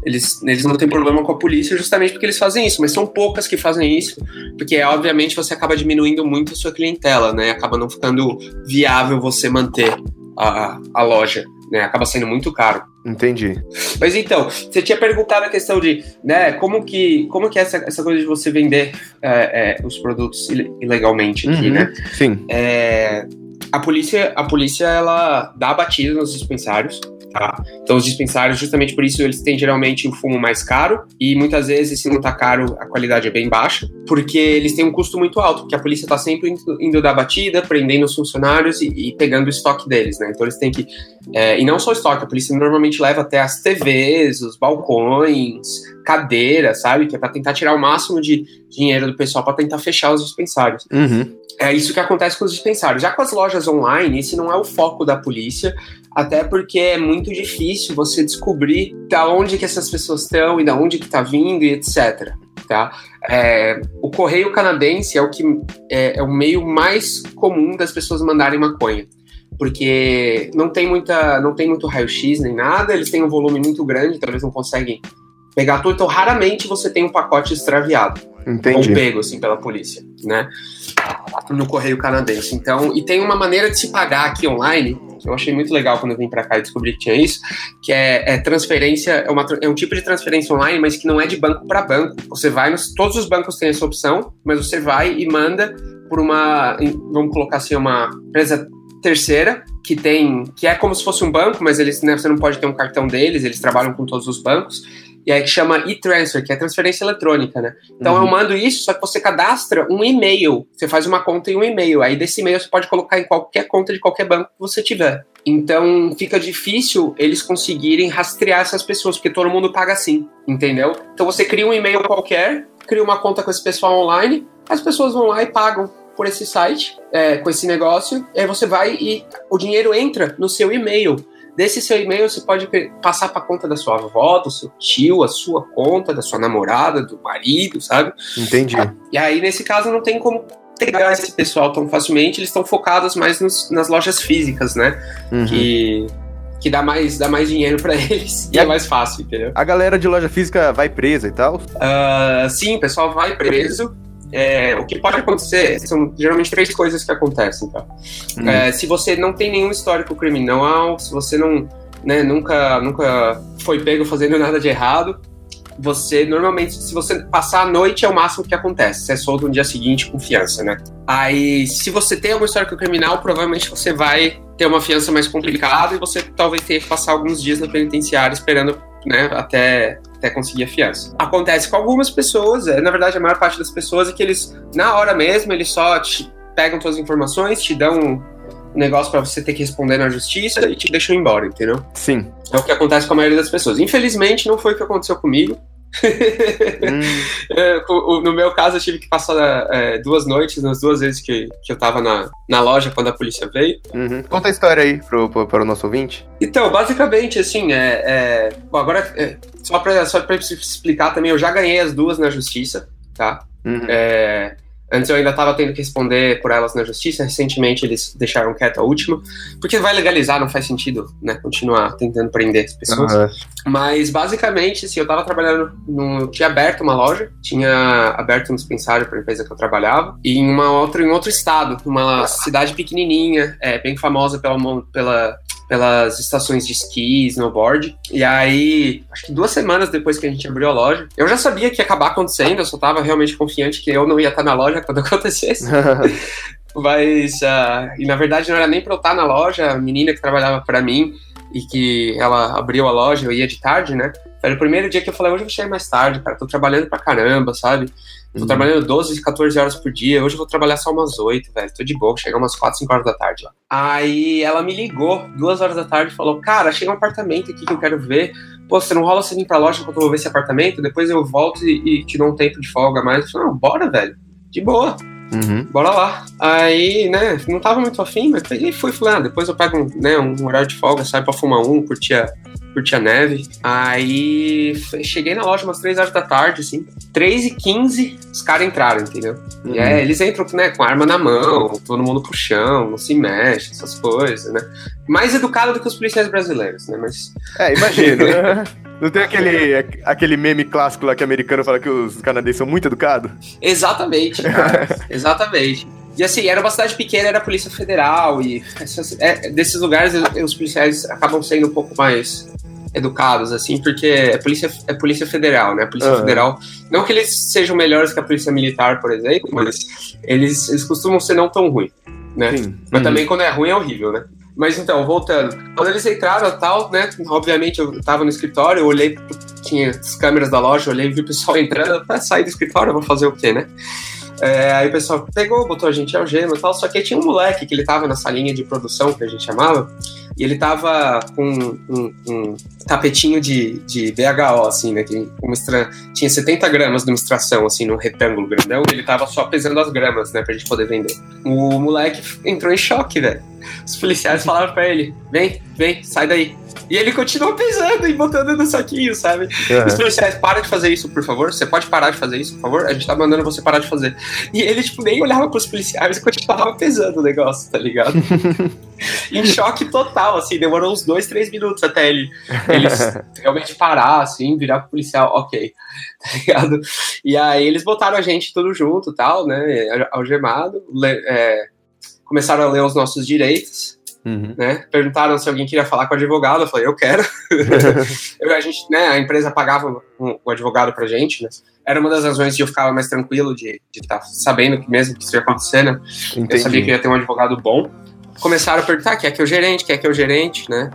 eles, eles não têm problema com a polícia justamente porque eles fazem isso, mas são poucas que fazem isso, porque obviamente você acaba diminuindo muito a sua clientela, né? Acaba não ficando viável você manter a, a loja, né? Acaba sendo muito caro. Entendi. Mas então, você tinha perguntado a questão de, né, como que, como que é essa, essa coisa de você vender é, é, os produtos ilegalmente aqui, uhum, né? Sim. É, a polícia, a polícia, ela dá batida nos dispensários, Tá? Então, os dispensários, justamente por isso, eles têm geralmente o fumo mais caro e muitas vezes, se não tá caro, a qualidade é bem baixa, porque eles têm um custo muito alto, porque a polícia tá sempre indo, dar batida, prendendo os funcionários e, e, pegando o estoque deles, né? Então, eles têm que. É, e não só o estoque, a polícia normalmente leva até as TVs, os balcões, cadeiras, sabe? Que é para tentar tirar o máximo de dinheiro do pessoal para tentar fechar os dispensários. Uhum. É isso que acontece com os dispensários. Já com as lojas online, esse não é o foco da polícia, até porque é muito difícil você descobrir da onde que essas pessoas estão e da onde que tá vindo e etc. Tá? É, o correio canadense é o que é, é o meio mais comum das pessoas mandarem maconha porque não tem muita, não tem muito raio-x nem nada, eles têm um volume muito grande, então eles não conseguem pegar tudo, então raramente você tem um pacote extraviado. Entendi. Ou pego, assim, pela polícia, né? No correio canadense. Então, e tem uma maneira de se pagar aqui online, que eu achei muito legal quando eu vim para cá e descobri que tinha isso, que é, é transferência, é, uma, é, um tipo de transferência online, mas que não é de banco para banco. Você vai, nos, todos os bancos têm essa opção, mas você vai e manda por uma, vamos colocar assim, uma empresa terceira que tem, que é como se fosse um banco, mas eles, né, você não pode ter um cartão deles, eles trabalham com todos os bancos e aí que chama e-transfer, que é transferência eletrônica, né? Então uhum. eu mando isso, só que você cadastra um e-mail. Você faz uma conta em um e-mail. Aí desse e-mail você pode colocar em qualquer conta de qualquer banco que você tiver. Então fica difícil eles conseguirem rastrear essas pessoas, porque todo mundo paga assim, entendeu? Então você cria um e-mail qualquer, cria uma conta com esse pessoal online, as pessoas vão lá e pagam por esse site, é, com esse negócio, e aí você vai e o dinheiro entra no seu e-mail. Desse seu e-mail você pode passar para conta da sua avó, do seu tio, a sua conta, da sua namorada, do marido, sabe? Entendi. E aí, nesse caso, não tem como pegar esse pessoal tão facilmente, eles estão focados mais nos, nas lojas físicas, né? Uhum. Que que dá mais, dá mais dinheiro para eles e, e é mais fácil, entendeu? A galera de loja física vai presa e tal? Uh, sim, o pessoal vai preso. É, o que pode acontecer são geralmente três coisas que acontecem, tá? Uhum. É, se você não tem nenhum histórico criminal, se você não, né, nunca, nunca foi pego fazendo nada de errado, você normalmente, se você passar a noite, é o máximo que acontece. Você é solto no dia seguinte, confiança, né? Aí, se você tem algum histórico criminal, provavelmente você vai ter uma fiança mais complicada e você talvez tenha que passar alguns dias na penitenciária esperando, né, até, até conseguir a fiança. Acontece com algumas pessoas, é, na verdade, a maior parte das pessoas é que eles, na hora mesmo, eles só te pegam suas informações, te dão um negócio para você ter que responder na justiça e te deixam embora, entendeu? Sim. É o que acontece com a maioria das pessoas. Infelizmente, não foi o que aconteceu comigo. hum. No meu caso, eu tive que passar é, duas noites nas duas vezes que, que eu tava na, na loja quando a polícia veio. Uhum. Conta a história aí pro, pro, para o nosso ouvinte. Então, basicamente, assim, é, é bom, agora, é, só para só pra explicar também, eu já ganhei as duas na justiça, tá? Uhum. É, Antes eu ainda estava tendo que responder por elas na justiça, recentemente eles deixaram quieto a última, porque vai legalizar, não faz sentido, né, continuar tentando prender as pessoas. Uhum. Mas basicamente, assim, eu estava trabalhando, no, tinha aberto uma loja, tinha aberto um dispensário para a empresa que eu trabalhava, e em uma outra, em outro estado, numa cidade pequenininha, é, bem famosa pela, pela pelas estações de esqui, snowboard. E aí, acho que duas semanas depois que a gente abriu a loja, eu já sabia que ia acabar acontecendo, eu só tava realmente confiante que eu não ia estar na loja quando acontecesse. Mas, uh, e na verdade não era nem pra eu estar na loja, a menina que trabalhava para mim e que ela abriu a loja, eu ia de tarde, né? Era o primeiro dia que eu falei, hoje eu vou chegar mais tarde, cara, tô trabalhando pra caramba, sabe? Tô uhum. trabalhando 12, 14 horas por dia. Hoje eu vou trabalhar só umas 8, velho. Tô de boa, chegar umas 4, 5 horas da tarde lá. Aí ela me ligou duas horas da tarde falou: Cara, chega um apartamento aqui que eu quero ver. Pô, você não rola você vir pra loja enquanto eu vou ver esse apartamento? Depois eu volto e, e te dou um tempo de folga mais. Eu falei: Não, bora, velho. De boa. Uhum. Bora lá. Aí, né, não tava muito afim, mas peguei e fui. Falei, ah, depois eu pego um, né, um horário de folga, saio pra fumar um, curtir a, curtir a neve. Aí cheguei na loja umas 3 horas da tarde, assim. 3 e 15 os caras entraram, entendeu? Uhum. E é, eles entram, né, com arma na mão, todo mundo pro chão, não se mexe, essas coisas, né? Mais educado do que os policiais brasileiros, né? Mas. É, imagino. Não tem aquele, aquele meme clássico lá que o americano fala que os canadenses são muito educados? Exatamente, cara. Exatamente. E assim, era uma cidade pequena, era a Polícia Federal, e essas, é, desses lugares os policiais acabam sendo um pouco mais educados, assim, porque é polícia, é polícia federal, né? A polícia uhum. federal. Não que eles sejam melhores que a polícia militar, por exemplo, mas eles, eles costumam ser não tão ruins, né? Sim. Mas uhum. também quando é ruim é horrível, né? Mas então, voltando. Quando eles entraram e tal, né? Obviamente eu tava no escritório, eu olhei, tinha as câmeras da loja, olhei, vi o pessoal entrando, pra sair do escritório, eu vou fazer o quê, né? É, aí o pessoal pegou, botou a gente algema e tal, só que tinha um moleque que ele tava nessa linha de produção que a gente chamava, e ele tava com um, um tapetinho de, de BHO, assim, né? Que uma extra, tinha 70 gramas de uma extração, assim, num retângulo grandão, e ele tava só pesando as gramas, né, pra gente poder vender. O moleque entrou em choque, velho. Os policiais falaram pra ele: vem, vem, sai daí. E ele continua pesando e botando no saquinho, sabe? Uhum. Os policiais, para de fazer isso, por favor. Você pode parar de fazer isso, por favor? A gente tá mandando você parar de fazer. E ele, tipo, nem olhava pros policiais e continuava pesando o negócio, tá ligado? em choque total, assim, demorou uns dois, três minutos até ele, ele realmente parar, assim, virar pro policial, ok, tá ligado? E aí eles botaram a gente tudo junto tal, né? Algemado, é, começaram a ler os nossos direitos. Uhum. Né? Perguntaram se alguém queria falar com o advogado, eu falei, eu quero. eu, a, gente, né, a empresa pagava um, um advogado pra gente, né? Era uma das razões que eu ficava mais tranquilo de estar tá sabendo que mesmo que isso ia acontecer, né? Eu sabia que ia ter um advogado bom. Começaram a perguntar, quer que é o gerente, quer que é o gerente, né?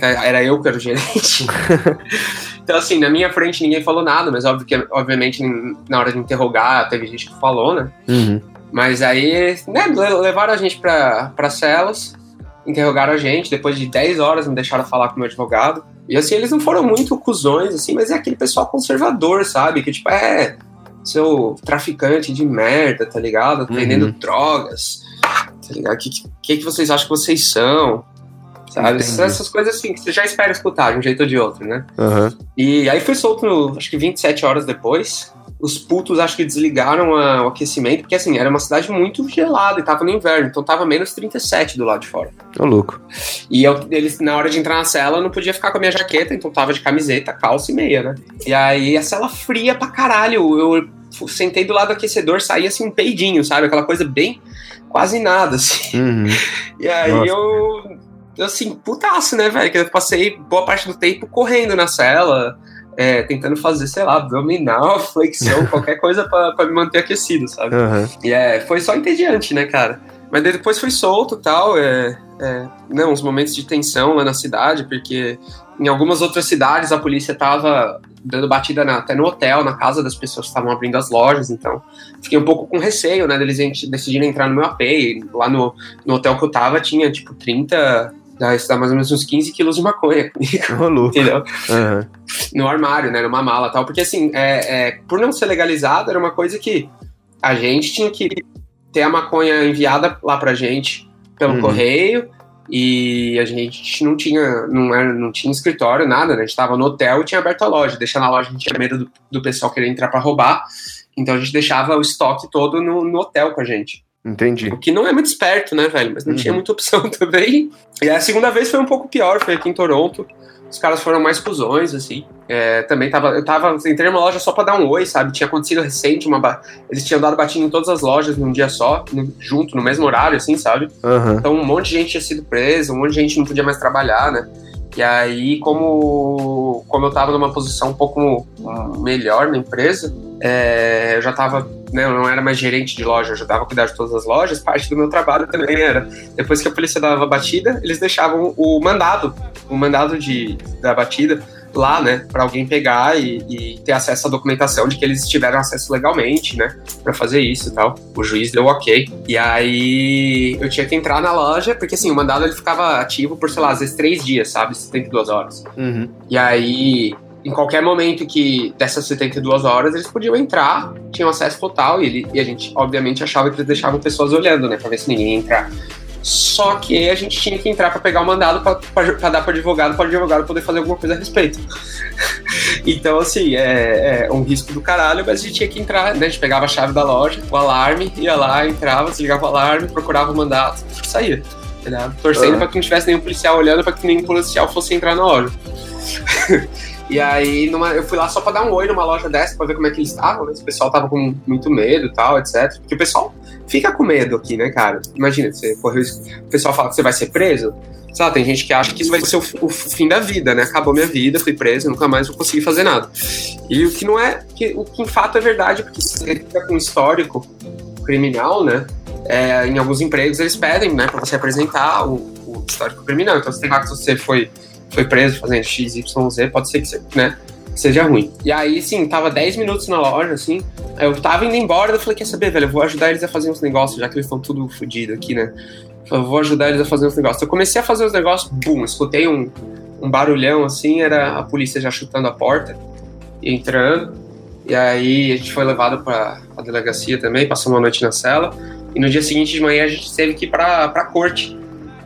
Era eu que era o gerente. então, assim, na minha frente ninguém falou nada, mas óbvio que, obviamente, na hora de interrogar, teve gente que falou, né? Uhum. Mas aí, né, levaram a gente para pra celas, interrogaram a gente, depois de 10 horas me deixaram falar com o meu advogado. E assim, eles não foram muito cuzões, assim, mas é aquele pessoal conservador, sabe? Que tipo, é seu traficante de merda, tá ligado? Uhum. Vendendo drogas, tá ligado? O que, que, que vocês acham que vocês são? Sabe? Essas coisas assim que você já espera escutar de um jeito ou de outro, né? Uhum. E aí fui solto, acho que 27 horas depois os putos acho que desligaram a, o aquecimento, porque assim, era uma cidade muito gelada e tava no inverno, então tava menos 37 do lado de fora. Tô louco. E eu, eles, na hora de entrar na cela, eu não podia ficar com a minha jaqueta, então tava de camiseta, calça e meia, né? E aí a cela fria pra caralho. Eu sentei do lado do aquecedor, saía assim um peidinho, sabe? Aquela coisa bem quase nada, assim. Uhum. E aí Nossa. eu. Assim, putaço, né, velho? Que eu passei boa parte do tempo correndo na cela é, tentando fazer, sei lá, abdominal, flexão, qualquer coisa para me manter aquecido, sabe? Uhum. E é, foi só entediante, né, cara? Mas depois foi solto tal, é, é, não, né, uns momentos de tensão lá na cidade, porque em algumas outras cidades a polícia tava dando batida na, até no hotel, na casa das pessoas que estavam abrindo as lojas, então fiquei um pouco com receio, né, deles decidirem entrar no meu AP, lá no, no hotel que eu tava tinha, tipo, 30 dá, isso dá mais ou menos uns 15 quilos de maconha? Uhum. No armário, né? Numa mala tal. Porque assim, é, é, por não ser legalizado, era uma coisa que a gente tinha que ter a maconha enviada lá pra gente pelo uhum. correio. E a gente não tinha, não, era, não tinha escritório, nada, né? A gente tava no hotel e tinha aberto a loja. Deixar na loja, a gente tinha medo do, do pessoal querer entrar para roubar. Então a gente deixava o estoque todo no, no hotel com a gente. Entendi. O que não é muito esperto, né, velho? Mas não uhum. tinha muita opção também. E a segunda vez foi um pouco pior, foi aqui em Toronto. Os caras foram mais cuzões, assim. É, também tava. Eu tava. Entrei numa loja só pra dar um oi, sabe? Tinha acontecido recente, uma. Eles tinham dado batinho em todas as lojas num dia só, no, junto, no mesmo horário, assim, sabe? Uhum. Então um monte de gente tinha sido presa, um monte de gente não podia mais trabalhar, né? E aí, como, como eu tava numa posição um pouco melhor na empresa, é, eu já tava né, eu não era mais gerente de loja, eu ajudava a cuidar de todas as lojas, parte do meu trabalho também era. Depois que a polícia dava a batida, eles deixavam o mandado, o mandado de, da batida lá, né, para alguém pegar e, e, ter acesso à documentação de que eles tiveram acesso legalmente, né, para fazer isso e tal. O juiz deu ok. E aí eu tinha que entrar na loja, porque assim, o mandado ele ficava ativo por, sei lá, às vezes três dias, sabe, 72 horas. Uhum. E aí em qualquer momento que dessas 72 horas eles podiam entrar, tinham acesso total e, ele, e a gente obviamente achava que eles deixavam pessoas olhando, né, para ver se ninguém ia entrar. Só que a gente tinha que entrar para pegar o mandado para dar para advogado, para o advogado poder fazer alguma coisa a respeito. então, assim, é, é, um risco do caralho, mas a gente tinha que entrar, né? A gente pegava a chave da loja, o alarme, ia lá, entrava, desligava o alarme, procurava o mandato, saía. Tá Torcendo uhum. para que não tivesse nenhum policial olhando, para que nenhum policial fosse entrar na loja. E aí numa, eu fui lá só pra dar um oi numa loja dessa, pra ver como é que eles estavam, né? Se o pessoal tava com muito medo e tal, etc. Porque o pessoal fica com medo aqui, né, cara? Imagina, você correu, o pessoal fala que você vai ser preso. Sei lá, tem gente que acha que isso vai ser o, o, fim da vida, né? Acabou minha vida, fui preso, nunca mais vou conseguir fazer nada. E o que não é, que, o que em fato é verdade, porque se você fica com um histórico criminal, né? É, em alguns empregos eles pedem, né, pra você apresentar o, o histórico criminal. Então, você tem lá que você foi foi preso fazendo XYZ, pode ser que né, seja ruim. E aí, sim, tava 10 minutos na loja, assim, eu tava indo embora, eu falei, quer saber, velho, eu vou ajudar eles a fazer uns negócios, já que eles estão tudo fodidos aqui, né? Eu vou ajudar eles a fazer uns negócios. Eu comecei a fazer os negócios, bum, escutei um, um barulhão, assim, era a polícia já chutando a porta, e entrando, e aí a gente foi levado para a delegacia também, passou uma noite na cela, e no dia seguinte de manhã a gente teve que ir pra, pra corte,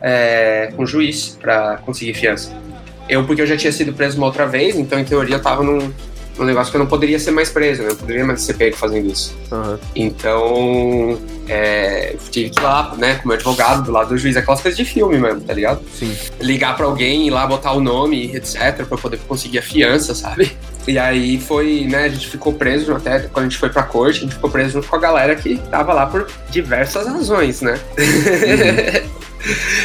é, com o juiz, para conseguir fiança. Eu, porque eu já tinha sido preso uma outra vez, então em teoria eu tava num, num negócio que eu não poderia ser mais preso, né? Eu poderia mais ser pego fazendo isso. Uhum. Então, é, tive que ir lá, né, com meu advogado, do lado do juiz, aquelas coisas de filme mesmo, tá ligado? Sim. Ligar pra alguém, ir lá botar o nome, etc, pra poder conseguir a fiança, sabe? E aí foi, né, a gente ficou preso até quando a gente foi pra corte, a gente ficou preso junto com a galera que tava lá por diversas razões, né? Uhum.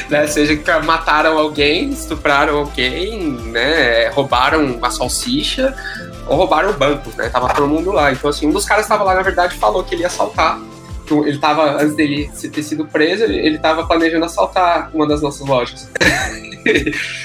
né? Seja que mataram alguém, estupraram alguém, né? Roubaram uma salsicha ou roubaram o banco, né? Tava todo mundo lá. Então, assim, um dos caras estava lá, na verdade, falou que ele ia assaltar. Ele tava, antes dele ter sido preso, ele, ele tava planejando assaltar uma das nossas lojas.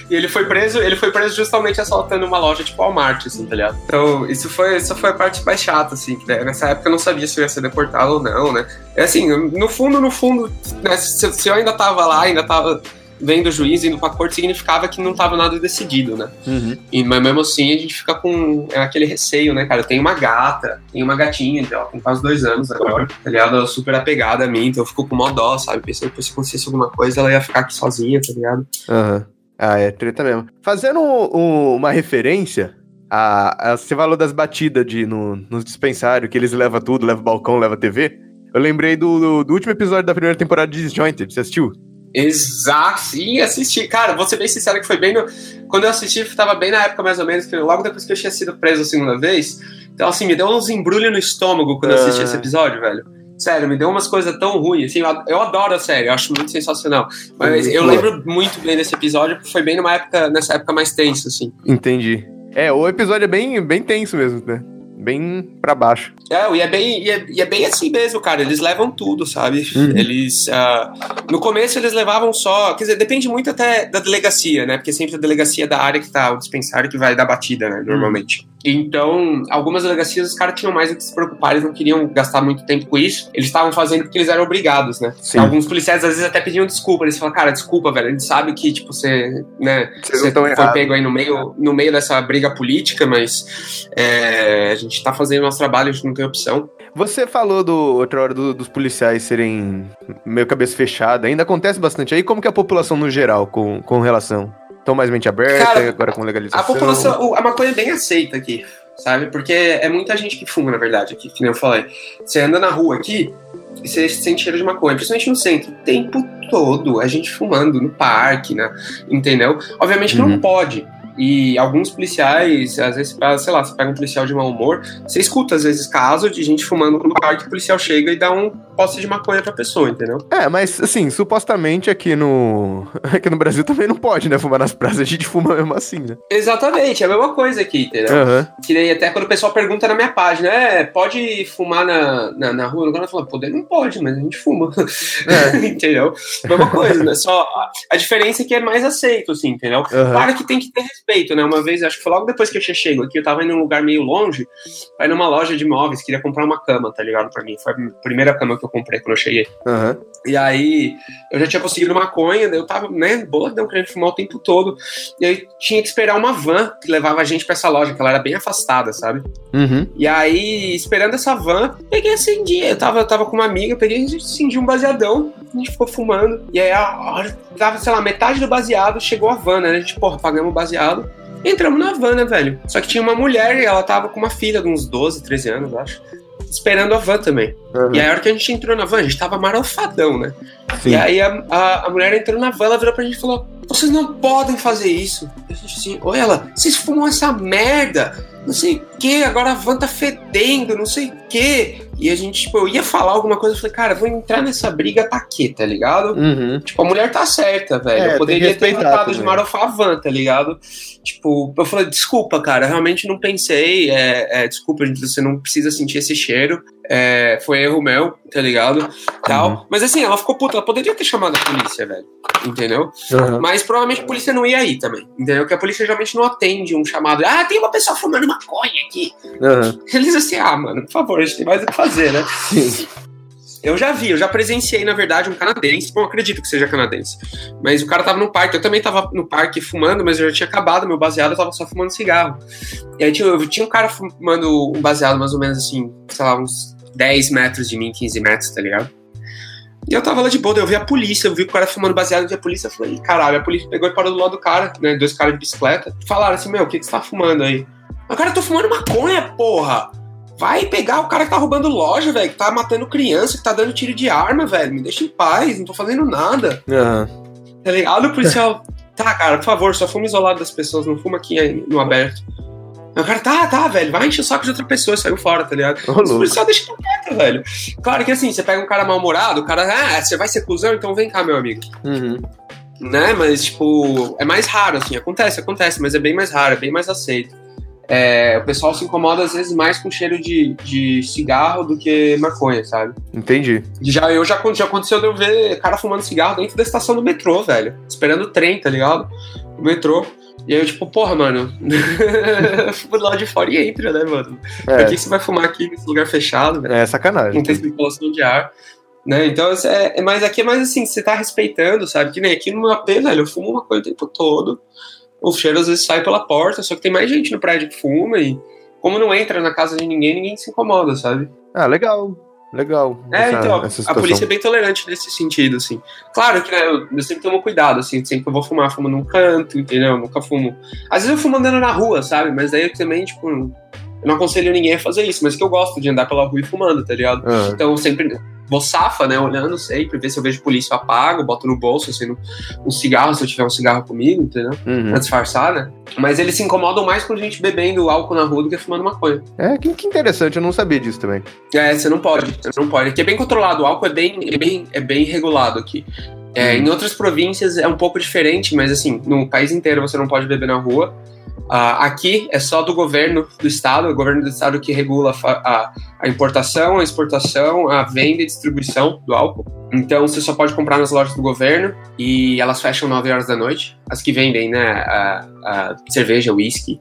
e ele foi preso, ele foi preso justamente assaltando uma loja tipo Walmart, assim, tá ligado? Então, isso foi, isso foi a parte mais chata, assim, né? nessa época eu não sabia se eu ia ser deportado ou não, né? É assim, no fundo, no fundo, né, se, se eu ainda tava lá, ainda tava vendo o juiz indo pra corte significava que não tava nada decidido, né? Uhum. E, mas mesmo assim a gente fica com é, aquele receio, né, cara? Tem uma gata, tem uma gatinha, ela tem quase dois anos agora, tá ligado? Ela é super apegada a mim, então eu fico com mó dó, sabe? Pensando que se acontecesse alguma coisa, ela ia ficar aqui sozinha, tá ligado? Aham. Uhum. Ah, é treta mesmo. Fazendo um, uma referência, a, a, você falou das batidas de, no, nos dispensários, que eles levam tudo, levam balcão, levam TV. Eu lembrei do, do, do, último episódio da primeira temporada de Disjointed, você assistiu? Exato, sim, assisti. Cara, vou ser bem sincero que foi bem no... Quando eu assisti, tava bem na época mais ou menos, que logo depois que eu tinha sido preso a segunda vez. Então, assim, me deu uns embrulhos no estômago quando eu assisti esse ah. episódio, velho. Sério, me deu umas coisas tão ruins, assim, eu, eu adoro a série, eu acho muito sensacional. Mas eu lembro muito bem desse episódio, porque foi bem numa época, nessa época mais tensa, assim. Entendi. É, o episódio é bem, bem tenso mesmo, né? Bem para baixo. É, e é, bem, e é, e, é, bem assim mesmo, cara. Eles levam tudo, sabe? Uhum. Eles. Uh, no começo eles levavam só. Quer dizer, depende muito até da delegacia, né? Porque sempre a delegacia da área que tá o dispensário que vai dar batida, né? Normalmente. Uhum. Então, algumas delegacias os caras tinham mais o que se preocupar, eles não queriam gastar muito tempo com isso. Eles estavam fazendo porque eles eram obrigados, né? Sim. Alguns policiais às vezes até pediam desculpa. Eles falam, cara, desculpa, velho. A gente sabe que, tipo, você, né, você foi errado. pego aí no meio, no meio dessa briga política, mas é, a gente tá fazendo nosso trabalho, a gente não tem opção. Você falou do outra hora do, dos policiais serem meio cabeça fechada. Ainda acontece bastante aí. Como que é a população no geral com, com relação? Estão mais mente aberta, Cara, agora com legalização. A população, a maconha é bem aceita aqui, sabe? Porque é muita gente que fuma, na verdade, aqui, que nem eu falei. Você anda na rua aqui, e você sente cheiro de maconha, principalmente no centro, o tempo todo, a gente fumando no parque, né? Entendeu? Obviamente uhum. que não pode, e alguns policiais, às vezes, sei lá, você pega um policial de mau humor, você escuta, às vezes, caso de gente fumando no parque, o policial chega e dá um posse de maconha pra pessoa, entendeu? É, mas, assim, supostamente aqui no aqui no Brasil também não pode, né, fumar nas praças, a gente fuma mesmo assim, né? Exatamente, é a mesma coisa aqui, entendeu? Uhum. Que nem até quando o pessoal pergunta na minha página, é, pode fumar na, na, na rua? Agora fala, poder não pode, mas a gente fuma. É. entendeu? Mesma coisa, né? Só a, a diferença é que é mais aceito, assim, entendeu? Uhum. Claro que tem que ter respeito, né? Uma vez, acho que foi logo depois que eu tinha chego aqui, eu tava indo num lugar meio longe, aí numa loja de móveis, queria comprar uma cama, tá ligado? Pra mim. Foi a primeira cama que eu comprei quando eu cheguei. Uhum. E aí, eu já tinha conseguido maconha, daí eu tava, né, boladão, querendo fumar o tempo todo. E aí tinha que esperar uma van que levava a gente pra essa loja, que ela era bem afastada, sabe? Uhum. E aí, esperando essa van, peguei e acendi. Eu tava, eu tava com uma amiga, peguei e acendi um baseadão, a gente ficou fumando. E aí, a hora, tava, sei lá, metade do baseado, chegou a van, né? A gente, porra, pagamos o baseado. Entramos na van, né, velho? Só que tinha uma mulher e ela tava com uma filha de uns 12, 13 anos, acho esperando a van também. Uhum. E aí, a hora que a gente entrou na van, a gente tava marofadão, né? Sim. E aí, a, a, a, mulher entrou na van, ela virou pra gente e falou: Vocês não podem fazer isso. A gente assim, oi, ela, vocês fumam essa merda, não sei o que, agora a van tá fedendo, não sei o que. E a gente, tipo, eu ia falar alguma coisa, eu falei, cara, vou entrar nessa briga pra quê, tá ligado? Uhum. Tipo, a mulher tá certa, velho. É, eu poderia ter tentado de marofar a van, tá ligado? Tipo, eu falei, desculpa, cara, realmente não pensei. É, é, desculpa, gente, você não precisa sentir esse cheiro. É, foi erro meu, tá ligado? Tal. Uhum. Mas assim, ela ficou puta, ela poderia ter chamado a polícia, velho. Entendeu? Uhum. Mas provavelmente a polícia não ia aí também. Entendeu? Porque a polícia geralmente não atende um chamado. Ah, tem uma pessoa fumando maconha aqui. Uhum. Eles assim, ah, mano, por favor, a gente tem mais o que fazer, né? Eu já vi, eu já presenciei, na verdade, um canadense. Bom, acredito que seja canadense. Mas o cara tava no parque, eu também tava no parque fumando, mas eu já tinha acabado meu baseado, eu tava só fumando cigarro. E aí tinha, tinha um cara fumando um baseado mais ou menos assim, sei lá, uns 10 metros de mim, 15 metros, tá ligado? E eu tava lá de boa, eu vi a polícia, eu vi o cara fumando baseado, eu vi a polícia, eu falei, caralho, a polícia pegou e parou do lado do cara, né, dois caras de bicicleta, falaram assim, meu, o que, que você tá fumando aí? O cara, tô fumando maconha, porra! Vai pegar o cara que tá roubando loja, velho, que tá matando criança, que tá dando tiro de arma, velho. Me deixa em paz, não tô fazendo nada. Uhum. Tá ligado? O policial, tá, cara, por favor, só fuma isolado das pessoas, não fuma aqui no aberto. O cara, tá, tá, velho, vai encher o saco de outra pessoa, saiu fora, tá ligado? Oh, o policial deixa quieto, velho. Claro que assim, você pega um cara mal-humorado, o cara, ah, você vai ser cuzão, então vem cá, meu amigo. Uhum. Né, mas, tipo, é mais raro, assim, acontece, acontece, mas é bem mais raro, é bem mais aceito. é, o pessoal se incomoda às vezes mais com cheiro de, de cigarro do que maconha, sabe? Entendi. Já, eu já, já aconteceu de eu ver cara fumando cigarro dentro da estação do metrô, velho. Esperando o trem, tá ligado? Metrô. E aí eu, tipo, porra, mano, fumo lá de fora e entra, né, mano? É. Por que, você vai fumar aqui nesse lugar fechado, velho? É sacanagem. Não tem circulação de ar. Né? Então, é, é, mas aqui é mais assim, você tá respeitando, sabe? Que nem aqui no meu AP, velho, eu fumo uma coisa o tempo todo. O cheiro às vezes sai pela porta, só que tem mais gente no prédio que fuma e como não entra na casa de ninguém, ninguém se incomoda, sabe? Ah, legal. Legal. É, essa, então, essa a polícia é bem tolerante nesse sentido, assim. Claro que né, eu, eu, sempre tomo cuidado, assim, sempre que eu vou fumar, fumo num canto, entendeu? Eu nunca fumo. Às vezes eu fumo andando na rua, sabe? Mas daí eu também, tipo, eu não aconselho ninguém a fazer isso, mas que eu gosto de andar pela rua e fumando, tá ligado? Uhum. Então eu sempre vou safa, né? Olhando sempre, ver se eu vejo polícia, eu apago, boto no bolso, assim, um cigarro, se eu tiver um cigarro comigo, entendeu? Uhum. Pra disfarçar, né? Mas eles se incomodam mais com a gente bebendo álcool na rua do que fumando maconha. É, que, que interessante, eu não sabia disso também. É, você não pode, você não pode. Aqui é bem controlado, o álcool é bem, é bem, é bem regulado aqui. É, uhum. Em outras províncias é um pouco diferente, mas assim, no país inteiro você não pode beber na rua. Uh, aqui é só do governo do estado, o governo do estado que regula a, a, importação, a exportação, a venda e distribuição do álcool. Então você só pode comprar nas lojas do governo e elas fecham 9 horas da noite. As que vendem, né, a, a cerveja, whisky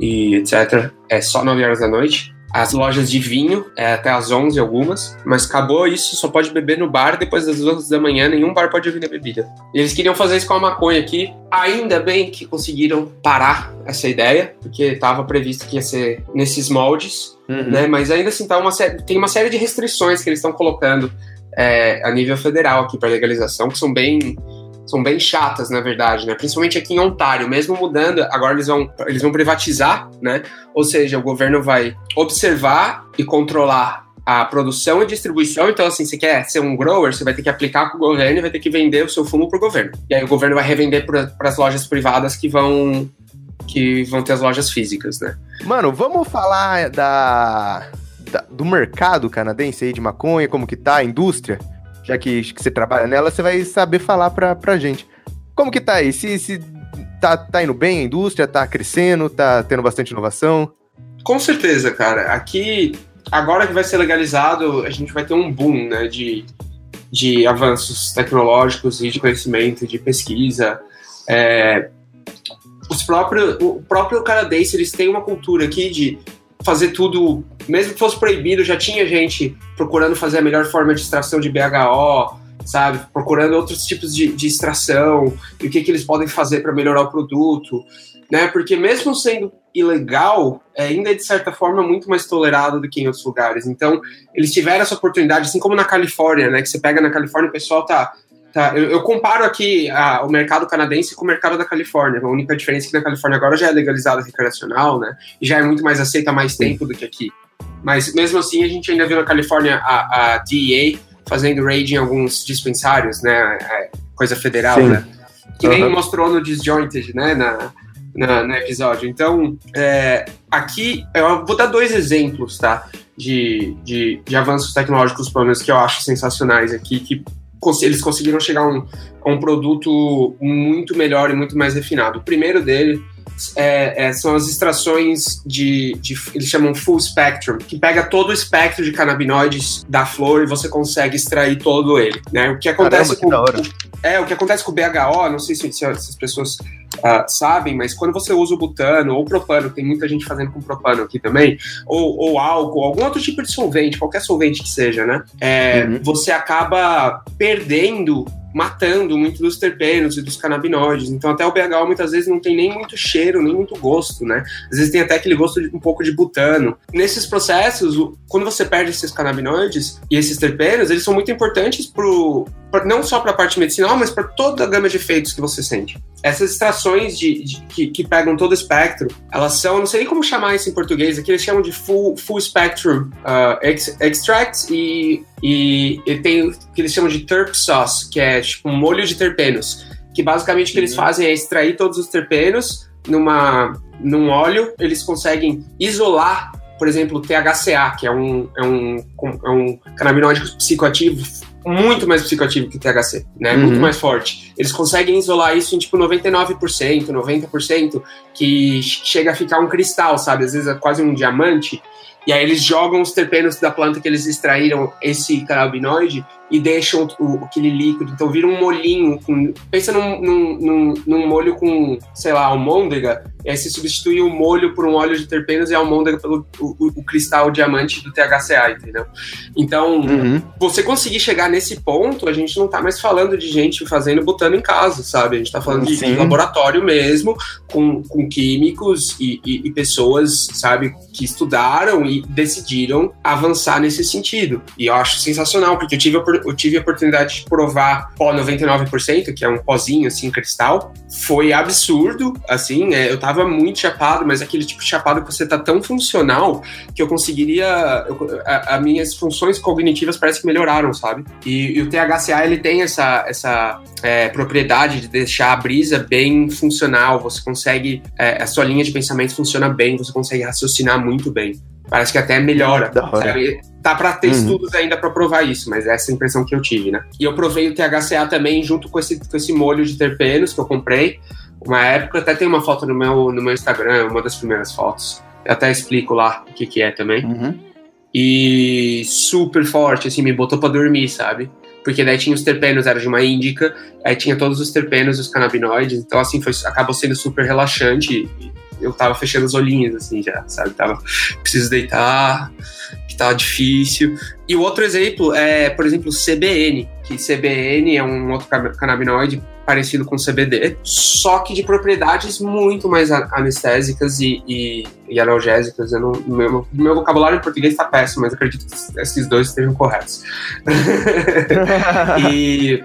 e etc. É só 9 horas da noite as lojas de vinho, é, até às 11 algumas, mas acabou isso, só pode beber no bar depois das 11 da manhã, nenhum bar pode vender bebida. E eles queriam fazer isso com a maconha aqui, ainda bem que conseguiram parar essa ideia, porque estava previsto que ia ser nesses moldes, uhum. né, mas ainda assim tá uma tem uma série de restrições que eles estão colocando é, a nível federal aqui para legalização, que são bem são bem chatas, na verdade, né? Principalmente aqui em Ontário, mesmo mudando, agora eles vão, eles vão privatizar, né? Ou seja, o governo vai observar e controlar a produção e distribuição. Então, assim, você quer ser um grower, você vai ter que aplicar com o governo e vai ter que vender o seu fumo para o governo. E aí o governo vai revender para as lojas privadas que vão que vão ter as lojas físicas, né? Mano, vamos falar da, da do mercado canadense aí de maconha, como que tá a indústria? Já que, que você trabalha nela, você vai saber falar pra, pra gente. Como que tá aí? Se, se tá, tá indo bem a indústria, tá crescendo, tá tendo bastante inovação? Com certeza, cara. Aqui, agora que vai ser legalizado, a gente vai ter um boom, né, de, de avanços tecnológicos e de conhecimento, de pesquisa. É, os próprios, o próprio canadense, eles têm uma cultura aqui de fazer tudo, mesmo que fosse proibido, já tinha gente procurando fazer a melhor forma de extração de BHO, sabe? Procurando outros tipos de, de extração e o que, que eles podem fazer para melhorar o produto, né? Porque mesmo sendo ilegal, é ainda é de certa forma muito mais tolerado do que em outros lugares. Então, eles tiveram essa oportunidade, assim como na Califórnia, né? Que você pega na Califórnia, o pessoal tá Tá, eu, eu, comparo aqui a, o mercado canadense com o mercado da Califórnia. A única diferença é que na Califórnia agora já é legalizado recreacional, né? E já é muito mais aceita há mais tempo do que aqui. Mas mesmo assim, a gente ainda viu na Califórnia a, a DEA fazendo raid em alguns dispensários, né? É, coisa federal, Sim. né? Que nem uhum. mostrou no Disjointed, né? Na, na, no episódio. Então, é, aqui eu vou dar dois exemplos, tá? De, de, de avanços tecnológicos, pelo menos, que eu acho sensacionais aqui, que eles conseguiram chegar a um, a um produto muito melhor e muito mais refinado. O primeiro dele é, é, são as extrações de, de, Eles chamam full spectrum, que pega todo o espectro de canabinoides da flor e você consegue extrair todo ele. Né? O que acontece Caramba, que com. É, o que acontece com o BHO, não sei se, se as pessoas uh, sabem, mas quando você usa o butano ou propano, tem muita gente fazendo com propano aqui também, ou, ou álcool, algum outro tipo de solvente, qualquer solvente que seja, né? É, uhum. Você acaba perdendo matando muito dos terpenos e dos canabinoides. Então até o BHO muitas vezes não tem nem muito cheiro, nem muito gosto, né? Às vezes tem até aquele gosto de um pouco de butano. Nesses processos, quando você perde esses canabinoides e esses terpenos, eles são muito importantes pro, não só para a parte medicinal, mas para toda a gama de efeitos que você sente. Essas extrações de, de que, que, pegam todo o espectro, elas são, não sei como chamar isso em português, aqui eles chamam de full, full spectrum uh, ex, extracts e, e, e, tem que eles chamam de terp sauce, que é tipo um molho de terpenos, que basicamente o que eles uhum. fazem é extrair todos os terpenos numa, num óleo, eles conseguem isolar por exemplo, o THCA, que é um, é um, é um canabinoide psicoativo muito mais psicoativo que o THC, né? Uhum. Muito mais forte. eles conseguem isolar isso em tipo 99%, 90%, que chega a ficar um cristal, sabe? Às vezes é quase um diamante. E aí eles jogam os terpenos da planta que eles extraíram, esse canabinoide, e deixam o, aquele líquido. Então vira um molhinho. Com, pensa num, num, num, molho com, sei lá, almôndega. E aí você substitui o molho por um óleo de terpenos e a almôndega pelo o, o, cristal diamante do THCA, entendeu? Então, uhum. você conseguir chegar nesse ponto, a gente não tá mais falando de gente fazendo botando em casa, sabe? A gente tá falando de, de laboratório mesmo, com, com químicos e, e, e pessoas, sabe, que estudaram e decidiram avançar nesse sentido. E eu acho sensacional, porque eu tive a eu tive a oportunidade de provar pó 99%, que é um pozinho assim, cristal. Foi absurdo, assim, é, eu tava muito chapado, mas aquele tipo de chapado que você tá tão funcional que eu conseguiria. A, minhas funções cognitivas parece que melhoraram, sabe? E, e o THCA ele tem essa, essa é, propriedade de deixar a brisa bem funcional, você consegue. É, a sua linha de pensamento funciona bem, você consegue raciocinar muito bem. Parece que até melhora. Sabe? Tá para ter uhum. estudos ainda para provar isso, mas essa é a impressão que eu tive, né? E eu provei o THCA também junto com esse, com esse molho de terpenos que eu comprei. Uma época, até tem uma foto no meu, no meu Instagram, uma das primeiras fotos. Eu até explico lá o que, que é também. Uhum. E super forte, assim, me botou para dormir, sabe? Porque daí tinha os terpenos, era de uma índica, aí tinha todos os terpenos e os canabinoides, então assim, foi, acabou sendo super relaxante. Eu tava fechando os olhinhos, assim, já, sabe? Tava, preciso deitar, tá difícil. E o outro exemplo é, por exemplo, CBN, que CBN é um outro canabinoide parecido com CBD, só que de propriedades muito mais anestésicas e, e, e analgésicas. Eu não, meu, meu vocabulário em português está péssimo, mas acredito que esses dois estejam corretos. e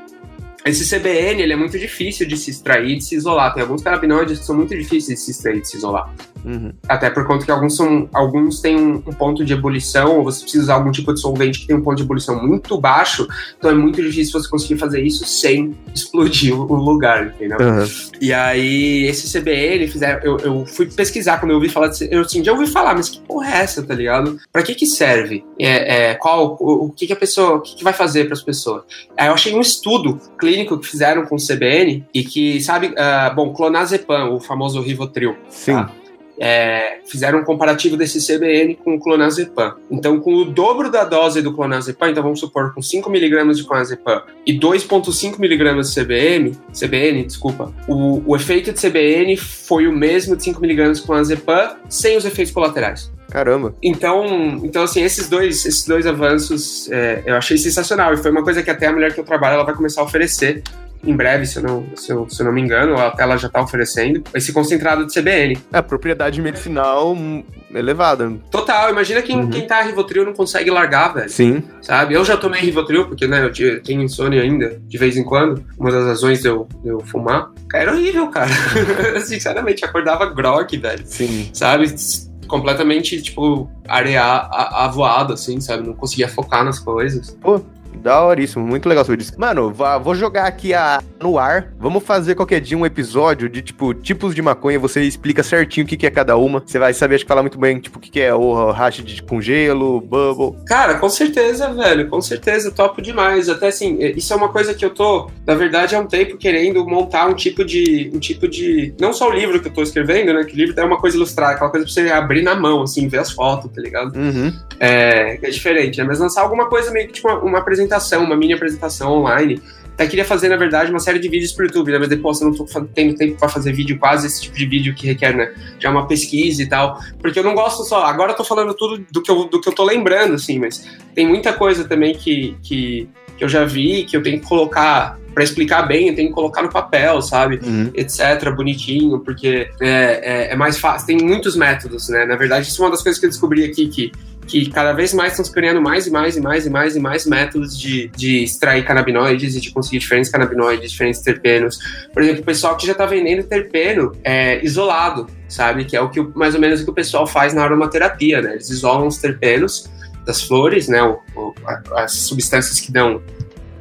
esse CBN ele é muito difícil de se extrair, de se isolar. Tem alguns canabinoides que são muito difíceis de se extrair, de se isolar. Uhum. Até por conta que alguns, são, alguns têm um, um, ponto de ebulição, ou você precisa usar algum tipo de solvente que tem um ponto de ebulição muito baixo, então é muito difícil você conseguir fazer isso sem explodir o lugar, entendeu? Uhum. E aí, esse CBN, fizeram, eu, eu, fui pesquisar quando eu ouvi falar, de, eu assim, já ouvi falar, mas que porra é essa, tá ligado? Pra que que serve? É, é qual, o, o, que que a pessoa, o que que vai fazer para as pessoas? Aí eu achei um estudo clínico clínico que fizeram com o CBN e que, sabe, uh, bom, clonazepam, o famoso Rivotril. Sim. Tá? É, fizeram um comparativo desse CBN com o clonazepam. Então, com o dobro da dose do clonazepam, então vamos supor com 5mg de clonazepam e 2,5mg de CBN, CBN, desculpa, o, o efeito de CBN foi o mesmo de 5mg de clonazepam sem os efeitos colaterais. Caramba. Então, então assim, esses dois, esses dois avanços é, eu achei sensacional. E foi uma coisa que até a mulher que eu trabalho ela vai começar a oferecer em breve, se eu não, se eu, se eu não me engano, até ela já está oferecendo, esse concentrado de CBN. É, propriedade medicinal elevada. Total, imagina quem, uhum. quem tá Rivotril não consegue largar, velho. Sim. Sabe? Eu já tomei Rivotril, porque, né, eu tenho insônia ainda, de vez em quando, uma das razões de eu, de eu fumar. Era horrível, cara. Sinceramente, acordava grog, velho. Sim. Sabe? completamente, tipo, arear avoado, assim, sabe? Não conseguia focar nas coisas. Pô, Daoríssimo, muito legal sobre isso. Mano, vou jogar aqui a, no ar. Vamos fazer qualquer dia um episódio de, tipo, tipos de maconha. Você explica certinho o que, que é cada uma. Você vai saber, acho que falar muito bem, tipo, o que, que é o hash de, com gelo, bubble. Cara, com certeza, velho. Com certeza, topo demais. Até assim, é, isso é uma coisa que eu tô, na verdade, há um tempo querendo montar um tipo de. Um tipo de. Não só o livro que eu tô escrevendo, né? Que o livro é uma coisa ilustrada, aquela coisa pra você abrir na mão, assim, ver as fotos, tá ligado? Uhum. É, é diferente, né? Mas lançar alguma coisa meio que, tipo, uma, uma apresentação apresentação, uma mini apresentação online. Até queria fazer, na verdade, uma série de vídeos pro YouTube, né? Mas depois eu não tô tendo tempo para fazer vídeo, quase esse tipo de vídeo que requer, né? Já uma pesquisa e tal. Porque eu não gosto só. Agora eu tô falando tudo do que eu, do que eu tô lembrando, assim, mas tem muita coisa também que, que, que eu já vi, que eu tenho que colocar para explicar bem, eu tenho que colocar no papel, sabe? Uhum. Etc, bonitinho, porque é, é, é, mais fácil. Tem muitos métodos, né? Na verdade, isso é uma das coisas que eu descobri aqui, que que cada vez mais estão criando mais e mais e mais e mais e mais métodos de, de extrair canabinoides e de conseguir diferentes canabinoides, diferentes terpenos. Por exemplo, o pessoal que já está vendendo terpeno é, isolado, sabe? Que é o que mais ou menos o que o pessoal faz na aromaterapia, né? Eles isolam os terpenos das flores, né? O, o, as substâncias que dão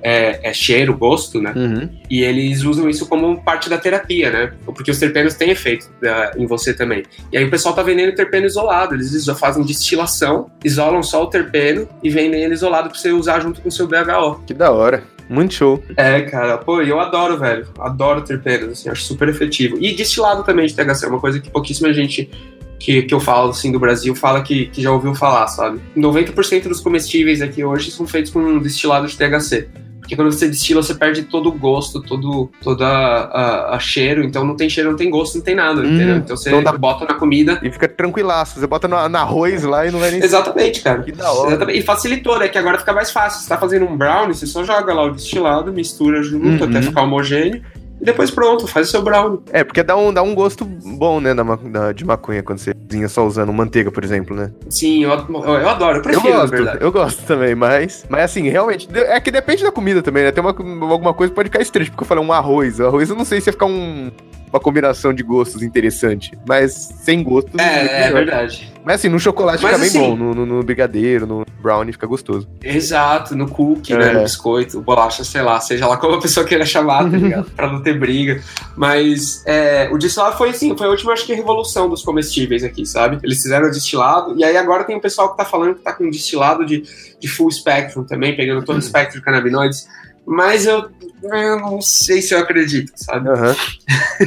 é, é cheiro, gosto, né? Uhum. E eles usam isso como parte da terapia, né? Porque os terpenos têm efeito uh, em você também. E aí o pessoal tá vendendo terpeno isolado, eles já fazem destilação, isolam só o terpeno e vendem ele isolado para você usar junto com o seu BHO. Que da hora. Muito show. É, cara, pô, eu adoro, velho. Adoro terpenos, assim, acho super efetivo. E destilado também de THC, é uma coisa que pouquíssima gente que, que eu falo, assim, do Brasil, fala que, que já ouviu falar, sabe? 90% dos comestíveis aqui hoje são feitos com destilado de THC. Porque quando você destila, você perde todo o gosto, todo, todo a, a, a cheiro. Então não tem cheiro, não tem gosto, não tem nada, hum, entendeu? Então você dá... bota na comida. E fica tranquilaço. Você bota no, no arroz lá e não vai nem. Exatamente, cara. Que da hora. Exatamente. E facilitou, né? Que agora fica mais fácil. Você tá fazendo um brownie, você só joga lá o destilado, mistura junto uhum. até ficar homogêneo e depois pronto, faz o seu brownie. É, porque dá um, dá um gosto bom, né, da, da, de maconha quando você cozinha só usando manteiga, por exemplo, né? Sim, eu, eu adoro, eu prefiro, eu gosto, Eu gosto também, mas, mas assim, realmente, é que depende da comida também, né? Tem uma, alguma coisa que pode ficar estranho, porque eu falei um arroz. O arroz eu não sei se ia ficar um uma combinação de gostos interessante. Mas sem gosto. É, é, verdade. Mas assim, no chocolate mas, fica assim, bem bom. No, no, no, brigadeiro, no brownie fica gostoso. Exato, no cookie, é. né? No biscoito, bolacha, sei lá, seja lá como a pessoa queira chamar, tá ligado? pra não ter briga. Mas é, o destilado foi assim, foi a última, acho que, revolução dos comestíveis aqui, sabe? Eles fizeram o destilado, e aí agora tem o pessoal que tá falando que tá com destilado de, de full spectrum também, pegando todo o espectro de canabinoides. Mas eu, eu não sei se eu acredito, sabe? Uhum.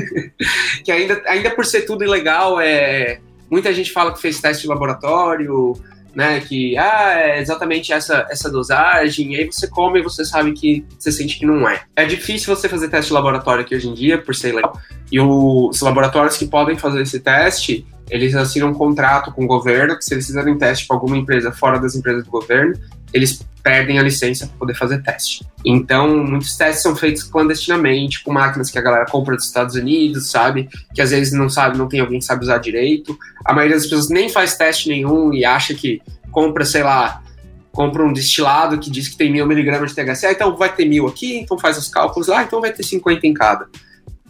que ainda, ainda por ser tudo ilegal, é, muita gente fala que fez teste de laboratório, né? Que ah, é exatamente essa, essa dosagem, e aí você come e você sabe que você sente que não é. É difícil você fazer teste de laboratório aqui hoje em dia, por ser legal. E os laboratórios que podem fazer esse teste, eles assinam um contrato com o governo, que se eles fizerem teste para alguma empresa fora das empresas do governo, eles perdem a licença para poder fazer teste. Então, muitos testes são feitos clandestinamente, com máquinas que a galera compra dos Estados Unidos, sabe? Que às vezes não sabe, não tem alguém que sabe usar direito. A maioria das pessoas nem faz teste nenhum e acha que compra, sei lá, compra um destilado que diz que tem mil miligramas de THC, ah, então vai ter mil aqui, então faz os cálculos lá, então vai ter 50 em cada.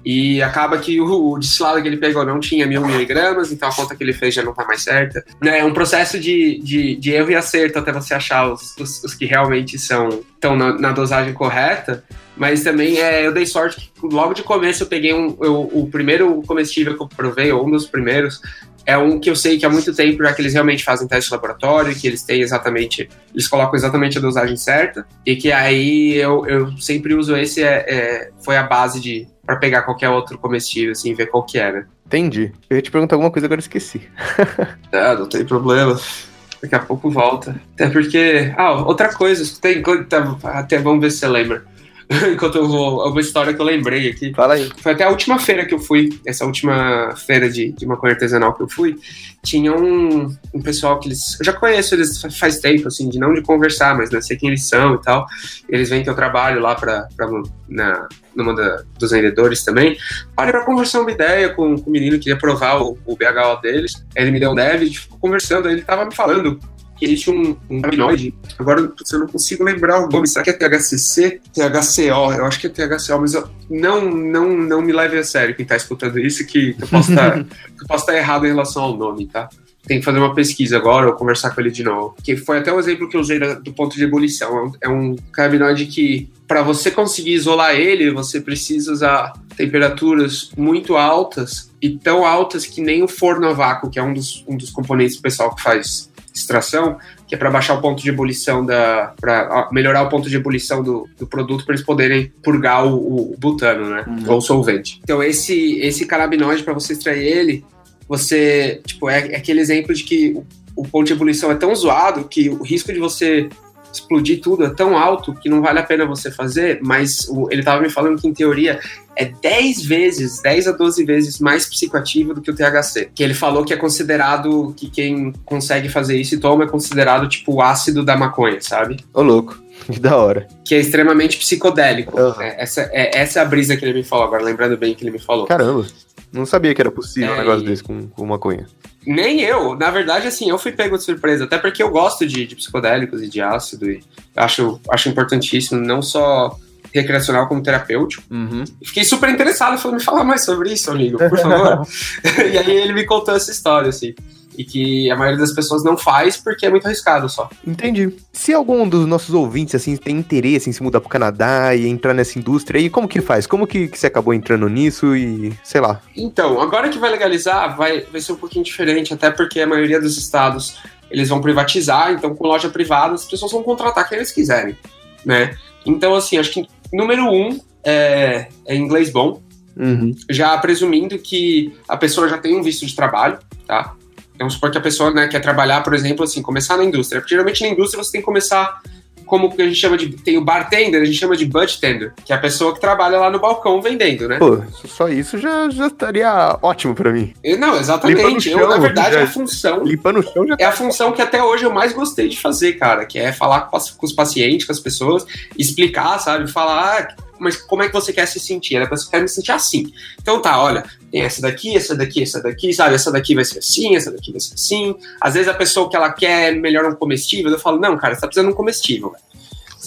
E acaba que o, o destilado que ele pegou não tinha mil miligramas, então a conta que ele fez já não tá mais certa. É um processo de, de, de erro e acerto até você achar os, os, os que realmente são estão na, na, dosagem correta. Mas também é, eu dei sorte que logo de começo eu peguei um, eu, o primeiro comestível que eu provei, ou um dos primeiros, é um que eu sei que há muito tempo, já que eles realmente fazem teste de laboratório, que eles têm exatamente, eles colocam exatamente a dosagem certa, e que aí eu, eu sempre uso esse, é, é foi a base de para pegar qualquer outro comestível, assim, ver qual que era. Entendi. Eu ia te perguntar alguma coisa, agora esqueci. ah, não tem problema. Daqui a pouco volta. Até porque. Ah, outra coisa, tem. Tá, até vamos ver se você lembra. enquanto eu vou. Uma história que eu lembrei aqui. Fala aí. Foi até a última feira que eu fui, essa última feira de, de maconha artesanal que eu fui. Tinha um, um pessoal que eles. Eu já conheço eles faz tempo, assim, de não de conversar, mas né, sei quem eles são e tal. Eles vêm que eu trabalho lá pra, pra, na, numa da, dos vendedores também. Parei pra conversar uma ideia com, com o menino que ia provar o, o BHO deles. Ele me deu um dev, a gente ficou conversando, ele tava me falando que ele tinha um, um. Agora eu não consigo lembrar o nome. Será que é THCC? THCO? Eu acho que é THCO, mas eu, não, não, não me leve a sério quem está escutando isso, que, eu posso tá, estar tá errado em relação ao nome, tá? Tem que fazer uma pesquisa agora ou conversar com ele de novo. Que foi até o exemplo que eu usei do ponto de ebulição. É um, é que, para você conseguir isolar ele, você precisa usar temperaturas muito altas e tão altas que nem o forno a vácuo, que é um dos, um dos componentes do pessoal que faz extração, que é para baixar o ponto de ebulição da. para melhorar o ponto de ebulição do, do produto para eles poderem purgar o, o butano, né? Uhum. Ou solvente. Então, esse, esse canabinoide, para você extrair ele, você. Tipo, é, é aquele exemplo de que o, o ponto de ebulição é tão zoado que o risco de você explodir tudo é tão alto que não vale a pena você fazer, mas o, ele estava me falando que, em teoria, é 10 vezes, 10 a 12 vezes mais psicoativo do que o THC. Que ele falou que é considerado, que quem consegue fazer isso e toma é considerado, tipo, o ácido da maconha, sabe? Ô, louco. Que da hora. Que é extremamente psicodélico. Uhum. É, essa, é, essa é a brisa que ele me falou agora, lembrando bem que ele me falou. Caramba. Não sabia que era possível é, um negócio desse com, com maconha. Nem eu. Na verdade, assim, eu fui pego de surpresa. Até porque eu gosto de, de psicodélicos e de ácido. E acho, acho importantíssimo, não só recreacional como terapêutico. Uhum. Fiquei super interessado. Falei, me fala mais sobre isso, amigo, por favor. e aí ele me contou essa história, assim e que a maioria das pessoas não faz porque é muito arriscado só. Entendi. Se algum dos nossos ouvintes assim tem interesse em se mudar pro Canadá e entrar nessa indústria, aí como que faz? Como que, que você acabou entrando nisso e sei lá? Então, agora que vai legalizar, vai, vai ser um pouquinho diferente, até porque a maioria dos estados eles vão privatizar, então com loja privada as pessoas vão contratar quem eles quiserem, né? Então, assim, acho que número um é, é inglês bom. Uhum. Já presumindo que a pessoa já tem um visto de trabalho, tá? Vamos supor que a pessoa né, quer trabalhar, por exemplo, assim, começar na indústria. Porque geralmente na indústria você tem que começar como que a gente chama de. Tem o bartender, a gente chama de budtender, que é a pessoa que trabalha lá no balcão vendendo, né? Pô, só isso já, já estaria ótimo pra mim. Não, exatamente. Chão, eu, na verdade, já, a função. Limpando o chão já É a função que até hoje eu mais gostei de fazer, cara, que é falar com, com os pacientes, com as pessoas, explicar, sabe? Falar. Ah, mas como é que você quer se sentir? Ela quer me sentir assim. Então tá, olha, tem essa daqui, essa daqui, essa daqui, sabe? Essa daqui vai ser assim, essa daqui vai ser assim. Às vezes a pessoa que ela quer melhor um comestível, eu falo, não, cara, você tá precisando de um comestível, velho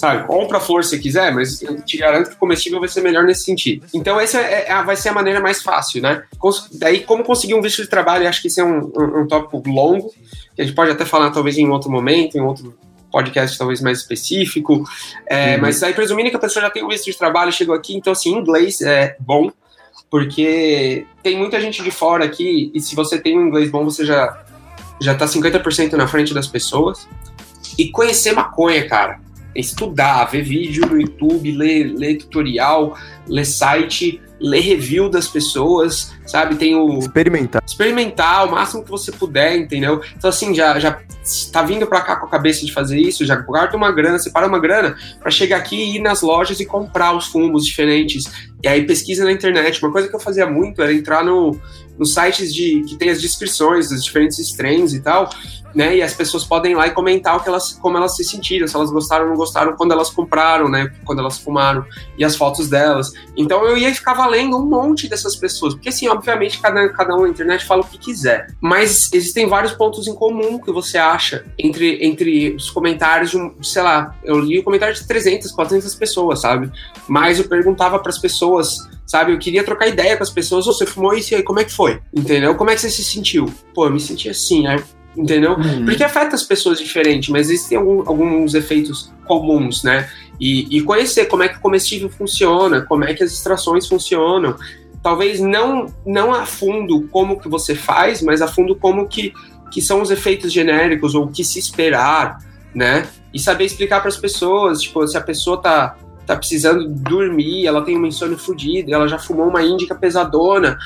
sabe? Compra a flor se quiser, mas eu te garanto que o comestível vai ser melhor nesse sentido. Então, essa é, é, vai ser a maneira mais fácil, né? Cons daí, como conseguir um visto de trabalho, acho que isso é um, um, um tópico longo, que a gente pode até falar talvez em outro momento, em outro podcast talvez mais específico, é, uhum. mas aí presumindo que a pessoa já tem um visto de trabalho, chegou aqui, então assim, inglês é bom, porque tem muita gente de fora aqui, e se você tem um inglês bom, você já, já tá 50% na frente das pessoas. E conhecer maconha, cara estudar, ver vídeo no YouTube, ler, ler tutorial, ler site, ler review das pessoas, sabe? Tem o. Experimentar. Experimentar o máximo que você puder, entendeu? Então, assim, já, já tá vindo pra cá com a cabeça de fazer isso, já guarda uma grana, separa uma grana para chegar aqui e ir nas lojas e comprar os fumos diferentes. E aí pesquisa na internet. Uma coisa que eu fazia muito era entrar no, nos sites de que tem as descrições dos diferentes strains e tal né? E as pessoas podem ir lá e comentar o que elas, como elas se sentiram, se elas gostaram ou não gostaram quando elas compraram, né? Quando elas fumaram e as fotos delas. Então eu ia ficar valendo um monte dessas pessoas, porque assim, obviamente cada, cada um na internet fala o que quiser, mas existem vários pontos em comum que você acha entre, entre os comentários de, um, sei lá, eu li o comentário de 300, 400 pessoas, sabe? Mas eu perguntava para as pessoas sabe? Eu queria trocar ideia com as pessoas. Você fumou isso e aí, como é que foi? Entendeu? Como é que você se sentiu? Pô, eu me senti assim. Aí entendeu? Uhum. Porque afeta as pessoas diferente, mas existem algum, alguns efeitos comuns, né? E, e, conhecer como é que o comestível funciona, como é que as extrações funcionam. Talvez não, não a fundo como que você faz, mas a fundo como que, que são os efeitos genéricos ou o que se esperar, né? E saber explicar para as pessoas, tipo, se a pessoa tá, tá precisando dormir, ela tem uma insônia fodida, ela já fumou uma índica pesadona,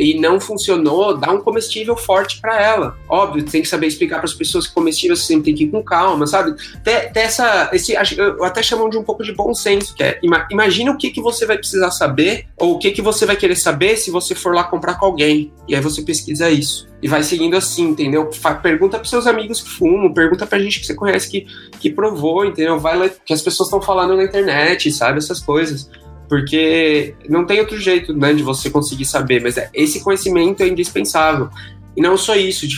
e não funcionou, dá um comestível forte para ela. Óbvio, tem que saber explicar para as pessoas que comestível você sempre tem que ir com calma, sabe? Ter essa, esse, eu até chamo de um pouco de bom senso, que é imagina o que, que você vai precisar saber ou o que, que você vai querer saber se você for lá comprar com alguém. E aí você pesquisa isso. E vai seguindo assim, entendeu? Pergunta para seus amigos que fumam, pergunta pra gente que você conhece que, que provou, entendeu? Vai o que as pessoas estão falando na internet, sabe? Essas coisas porque não tem outro jeito né, de você conseguir saber, mas é, esse conhecimento é indispensável. E não só isso,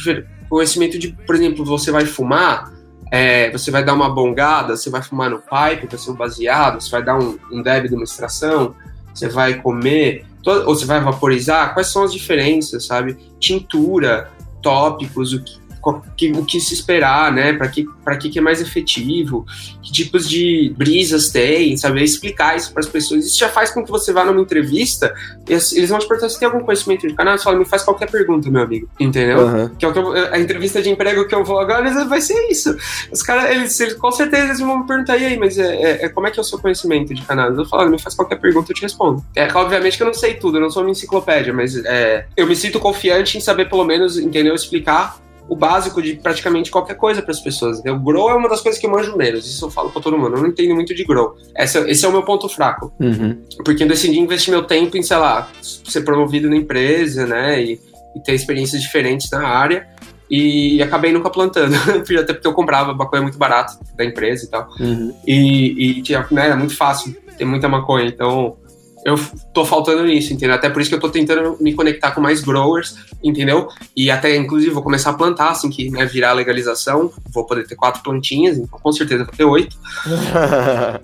conhecimento de, por exemplo, você vai fumar, é, você vai dar uma bongada, você vai fumar no pipe, vai ser um baseado, você vai dar um, um deb de uma extração, você vai comer, ou você vai vaporizar, quais são as diferenças, sabe? Tintura, tópicos, o que, que, o que se esperar, né? Para que, que, que é mais efetivo, que tipos de brisas tem, saber explicar isso para as pessoas. Isso já faz com que você vá numa entrevista e eles vão te perguntar se tem algum conhecimento de canal. Você fala, me faz qualquer pergunta, meu amigo, entendeu? Uhum. Que é o que eu, a entrevista de emprego que eu vou agora vai ser isso. Os caras, eles, eles, com certeza eles vão me perguntar, e aí, mas é, é, é como é que é o seu conhecimento de canal? Eu falo, me faz qualquer pergunta, eu te respondo. É, obviamente que eu não sei tudo, eu não sou uma enciclopédia, mas é, eu me sinto confiante em saber pelo menos, entendeu? Explicar o básico de praticamente qualquer coisa para as pessoas. O grow é uma das coisas que eu manjo menos, isso eu falo para todo mundo. Eu não entendo muito de grow. Esse, esse é o meu ponto fraco. Uhum. Porque eu decidi investir meu tempo em, sei lá, ser promovido na empresa, né? E, e ter experiências diferentes na área. E, e acabei nunca plantando, até porque eu comprava maconha muito barato da empresa e tal. Uhum. E, e tinha, né, era muito fácil ter muita maconha, então eu tô faltando nisso, entendeu? Até por isso que eu tô tentando me conectar com mais growers, entendeu? E até, inclusive, vou começar a plantar, assim que né, virar a legalização, vou poder ter quatro plantinhas, então com certeza vou ter oito. uh...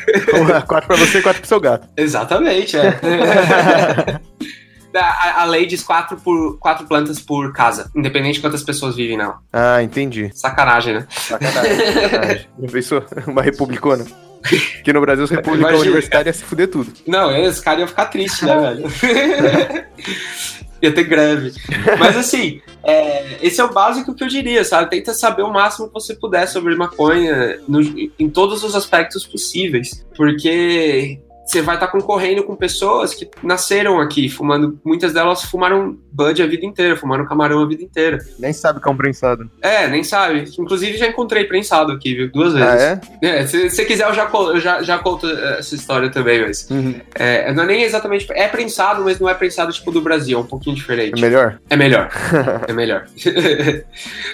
quatro pra você e quatro pro seu gato. Exatamente, é. A, a, lei diz quatro, por, quatro plantas por casa, independente de quantas pessoas vivem nela. Ah, entendi. Sacanagem, né? Sacanagem. sacanagem. Pensou? Uma republicana. Que no Brasil, as repúblicas universitárias se fuder tudo. Não, esse cara ia ficar triste, né, velho? ia ter greve. Mas assim, é, esse é o básico que eu diria, sabe? Tenta saber o máximo que você puder sobre maconha no, em todos os aspectos possíveis. Porque você vai estar tá concorrendo com pessoas que nasceram aqui, fumando. Muitas delas fumaram Bud a vida inteira, fumaram camarão a vida inteira. Nem sabe que é um prensado. É, nem sabe. Inclusive já encontrei prensado aqui, viu? Duas vezes. Ah, é? é se você quiser, eu já, eu já, já conto essa história também, mas. Uhum. É, não é nem exatamente. É prensado, mas não é prensado tipo do Brasil, é um pouquinho diferente. É melhor? É melhor. é melhor.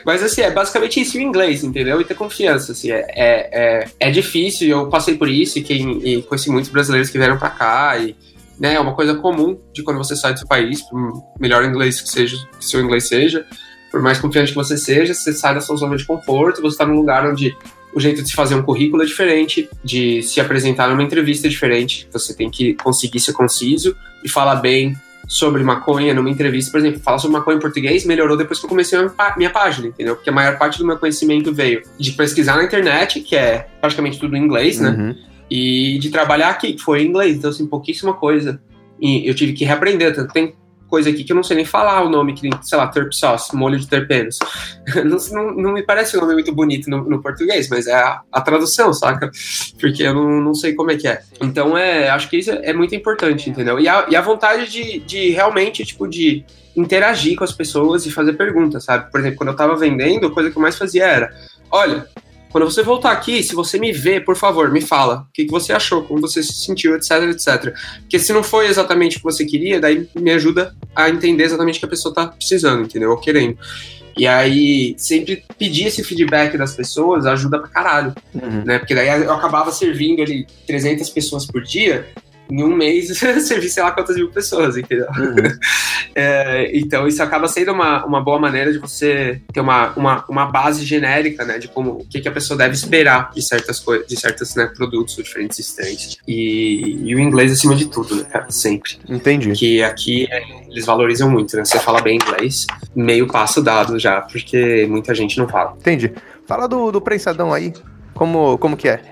mas assim, é basicamente isso em inglês, entendeu? E ter confiança, assim. É, é, é, é difícil, eu passei por isso e, quem, e conheci muitos brasileiros brasileiros que vieram para cá e né, é uma coisa comum de quando você sai do seu país, por melhor inglês que seja, que seu inglês seja, por mais confiante que você seja, você sai da sua zona de conforto, você está num lugar onde o jeito de se fazer um currículo é diferente, de se apresentar numa entrevista é diferente, você tem que conseguir ser conciso e falar bem sobre maconha numa entrevista, por exemplo, falar sobre maconha em português melhorou depois que eu comecei a minha página, entendeu? Porque a maior parte do meu conhecimento veio de pesquisar na internet, que é praticamente tudo em inglês, né? E de trabalhar aqui, que foi em inglês, então assim, pouquíssima coisa. E eu tive que reaprender, tanto tem coisa aqui que eu não sei nem falar o nome, que sei lá, terp sauce, molho de terpenos. não, não, não, me parece um nome muito bonito no, no português, mas é a, a, tradução, saca? Porque eu não, não sei como é que é. Então, é, acho que isso é muito importante, entendeu? E a, e a vontade de, de realmente, tipo, de interagir com as pessoas e fazer perguntas, sabe? Por exemplo, quando eu tava vendendo, a coisa que eu mais fazia era, olha, quando você voltar aqui, se você me vê, por favor, me fala o que, que você achou, como você se sentiu, etc, etc. Porque se não foi exatamente o que você queria, daí me ajuda a entender exatamente o que a pessoa tá precisando, entendeu? Ou querendo. E aí, sempre pedir esse feedback das pessoas ajuda pra caralho, uhum. né? Porque daí eu acabava servindo ali 300 pessoas por dia, em um mês servi sei lá quantas mil pessoas, entendeu? Uhum. É, então isso acaba sendo uma, uma boa maneira de você ter uma, uma, uma base genérica, né, de como o que, que a pessoa deve esperar de certas coisas, de certos né, produtos ou diferentes stands. E, e o inglês acima de tudo, né, cara, sempre. Entendi. Que aqui é, eles valorizam muito, né? Você fala bem inglês, meio passo dado já, porque muita gente não fala. Entendi. Fala do, do prensadão aí. Como, como que é?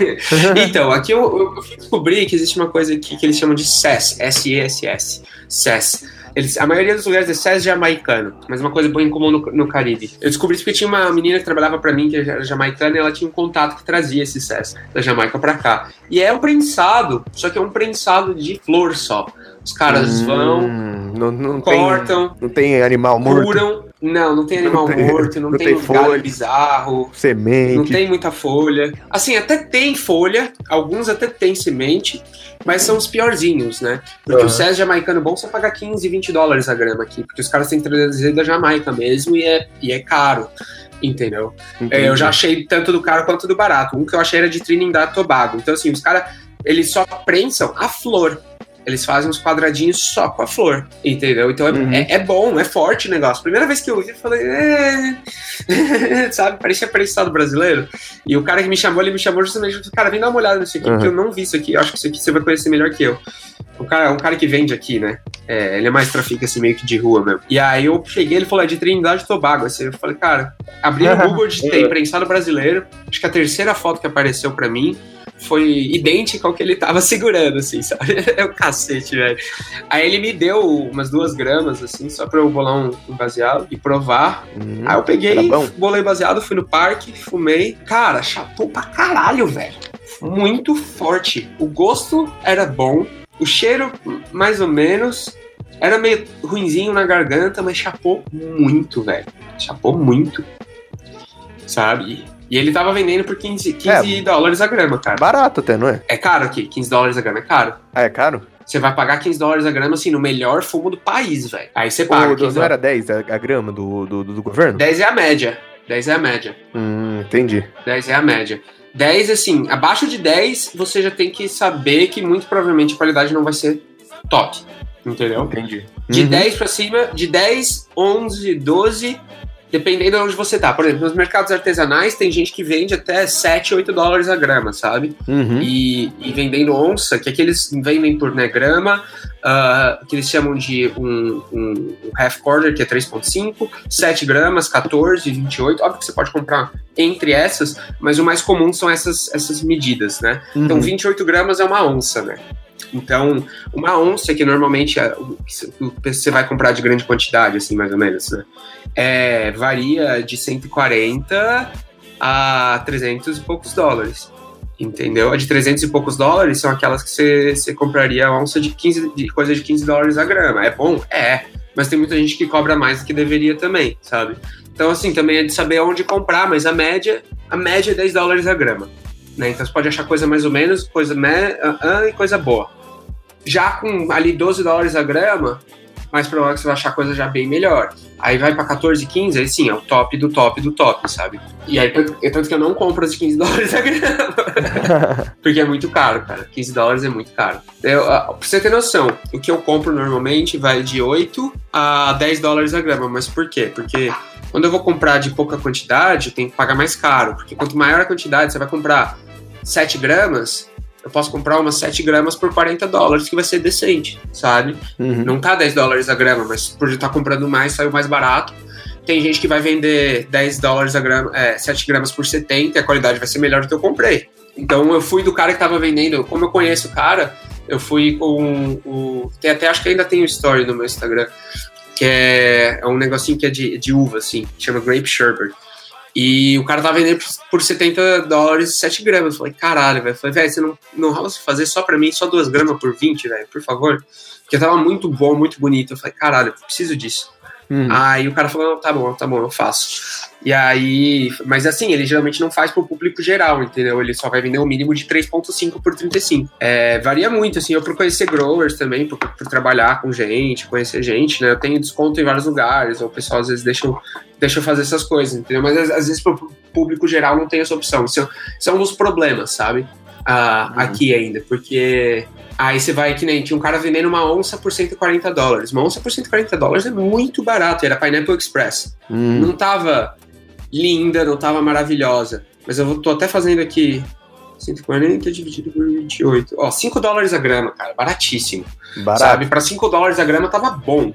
então, aqui eu, eu, descobri que existe uma coisa aqui que eles chamam de SES, S-E-S-S, SES. Eles, a maioria dos lugares é SES jamaicano, mas uma coisa bem comum no, no Caribe. Eu descobri isso porque tinha uma menina que trabalhava para mim, que era jamaicana, e ela tinha um contato que trazia esse SES da Jamaica para cá. E é um prensado, só que é um prensado de flor só. Os caras hum, vão, não, não cortam, tem, não tem animal morto. Curam, não, não tem animal não tem, morto, não, não tem, tem folha, bizarro. Semente. Não tem muita folha. Assim, até tem folha, alguns até tem semente, mas são os piorzinhos, né? Porque uhum. o César jamaicano bom você paga 15, 20 dólares a grama aqui, porque os caras têm que trazer da Jamaica mesmo e é, e é caro. Entendeu? É, eu já achei tanto do caro quanto do barato. Um que eu achei era de Trinidad e Tobago. Então, assim, os caras, eles só prensam a flor. Eles fazem uns quadradinhos só com a flor, entendeu? Então é, uhum. é, é, bom, é forte o negócio. Primeira vez que eu vi, eu falei, é... sabe? Parecia prensado brasileiro. E o cara que me chamou, ele me chamou justamente, cara, vem dar uma olhada nisso aqui, uhum. porque eu não vi isso aqui. Eu acho que isso aqui você vai conhecer melhor que eu. O cara, um cara que vende aqui, né? É, ele é mais trafica assim, meio que de rua mesmo. E aí eu cheguei, ele falou, é de Trindade e Tobago. Assim, eu falei, cara, abri no Google de ter prensado brasileiro. Acho que a terceira foto que apareceu para mim foi idêntica ao que ele tava segurando, assim, sabe? É o cacete, velho. Aí ele me deu umas duas gramas, assim, só pra eu bolar um, um baseado e provar. Hum, Aí eu peguei, bolei baseado, fui no parque, fumei. Cara, chapou pra caralho, velho. Muito forte. O gosto era bom, o cheiro, mais ou menos. Era meio ruinzinho na garganta, mas chapou muito, velho. Chapou muito. Sabe? E ele tava vendendo por 15, 15 é, dólares a grama, cara. Barato até, não é? É caro aqui, 15 dólares a grama é caro. Ah, é caro? Você vai pagar 15 dólares a grama, assim, no melhor fumo do país, velho. Aí você paga. O, não era 10 a, a grama do, do, do, governo? 10 é a média. 10 é a média. Hum, entendi. 10 é a média. 10, assim, abaixo de 10, você já tem que saber que muito provavelmente a qualidade não vai ser top. Entendeu? Entendi. De uhum. 10 pra cima, de 10, 11, 12, dependendo de onde você tá. Por exemplo, nos mercados artesanais tem gente que vende até 7, 8 dólares a grama, sabe? Uhum. E, e, vendendo onça, que aqui eles vendem por né, grama, uh, que eles chamam de um, um, um half quarter, que é 3,5, 7 gramas, 14, 28. Óbvio que você pode comprar entre essas, mas o mais comum são essas, essas medidas, né? Então, uhum. Então 28 gramas é uma onça, né? Então, uma onça, que normalmente é você vai comprar de grande quantidade, assim, mais ou menos, né? É, varia de 140 a 300 e poucos dólares. Entendeu? A de 300 e poucos dólares são aquelas que você, compraria onça de 15, de coisa de 15 dólares a grama. É bom? É. Mas tem muita gente que cobra mais do que deveria também, sabe? Então, assim, também é de saber onde comprar, mas a média, a média é 10 dólares a grama. Né? Então você pode achar coisa mais ou menos, coisa me, uh, uh, e coisa boa. Já com ali 12 dólares a grama, mais provável que você vai achar coisa já bem melhor. Aí vai para 14, 15, aí sim, é o top do top do top, sabe? E aí, é tanto que eu não compro as de 15 dólares a grama. Porque é muito caro, cara. 15 dólares é muito caro. Eu, pra você ter noção, o que eu compro normalmente vai de 8 a 10 dólares a grama. Mas por quê? Porque quando eu vou comprar de pouca quantidade, eu tenho que pagar mais caro. Porque quanto maior a quantidade, você vai comprar 7 gramas, eu posso comprar umas 7 gramas por 40 dólares, que vai ser decente, sabe? Uhum. Não tá 10 dólares a grama, mas por estar comprando mais, saiu mais barato. Tem gente que vai vender 10 dólares a grama, é, 7 gramas por 70 e a qualidade vai ser melhor do que eu comprei. Então eu fui do cara que tava vendendo, como eu conheço o cara, eu fui com o. Tem até, acho que ainda tem o um story no meu Instagram, que é, é um negocinho que é de, de uva, assim, chama Grape Sherbet. E o cara tava vendendo por 70 dólares 7 gramas. Eu falei, caralho, velho. Falei, velho, você não, não rola fazer só pra mim, só 2 gramas por 20, velho, por favor. Porque tava muito bom, muito bonito. Eu falei, caralho, eu preciso disso. Uhum. Aí o cara falou, tá bom, tá bom, eu faço. E aí, mas assim, ele geralmente não faz pro público geral, entendeu? Ele só vai vender o um mínimo de 3.5 por 35. É, varia muito, assim, eu por conhecer growers também, por, por, trabalhar com gente, conhecer gente, né? Eu tenho desconto em vários lugares, ou o pessoal às vezes deixa, deixa eu fazer essas coisas, entendeu? Mas às, às vezes pro público geral não tem essa opção. Isso, isso é um dos problemas, sabe? Ah, uhum. Aqui ainda, porque Aí você vai, que nem tinha um cara vendendo uma onça por 140 dólares. Uma onça por 140 dólares é muito barato, era Pineapple Express. Hum. Não tava linda, não tava maravilhosa. Mas eu tô até fazendo aqui 140 dividido por 28. Ó, 5 dólares a grama, cara, baratíssimo. Barato. Sabe? Pra 5 dólares a grama tava bom.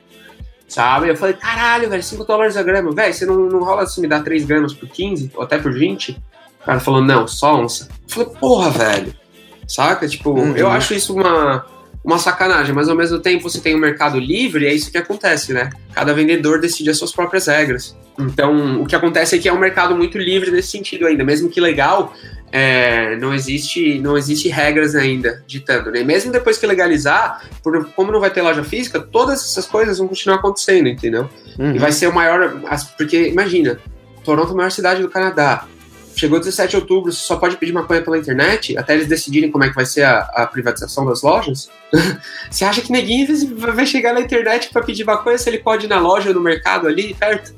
Sabe? Eu falei, caralho, velho, 5 dólares a grama. Velho, você não, não rola assim, me dá 3 gramas por 15 ou até por 20? O cara falou, não, só onça. Eu falei, porra, velho saca? Tipo, uhum. eu acho isso uma, uma sacanagem, mas ao mesmo tempo você tem um mercado livre, é isso que acontece, né? Cada vendedor decide as suas próprias regras. Então, o que acontece é que é um mercado muito livre nesse sentido ainda, mesmo que legal, é, não existe não existe regras ainda ditando, né? Mesmo depois que legalizar, por, como não vai ter loja física, todas essas coisas vão continuar acontecendo, entendeu? Uhum. E vai ser o maior, porque imagina, Toronto é a maior cidade do Canadá, chegou 17 de outubro, você só pode pedir maconha pela internet, até eles decidirem como é que vai ser a, a privatização das lojas. você acha que neguinho vai chegar na internet para pedir maconha se ele pode ir na loja ou no mercado ali perto?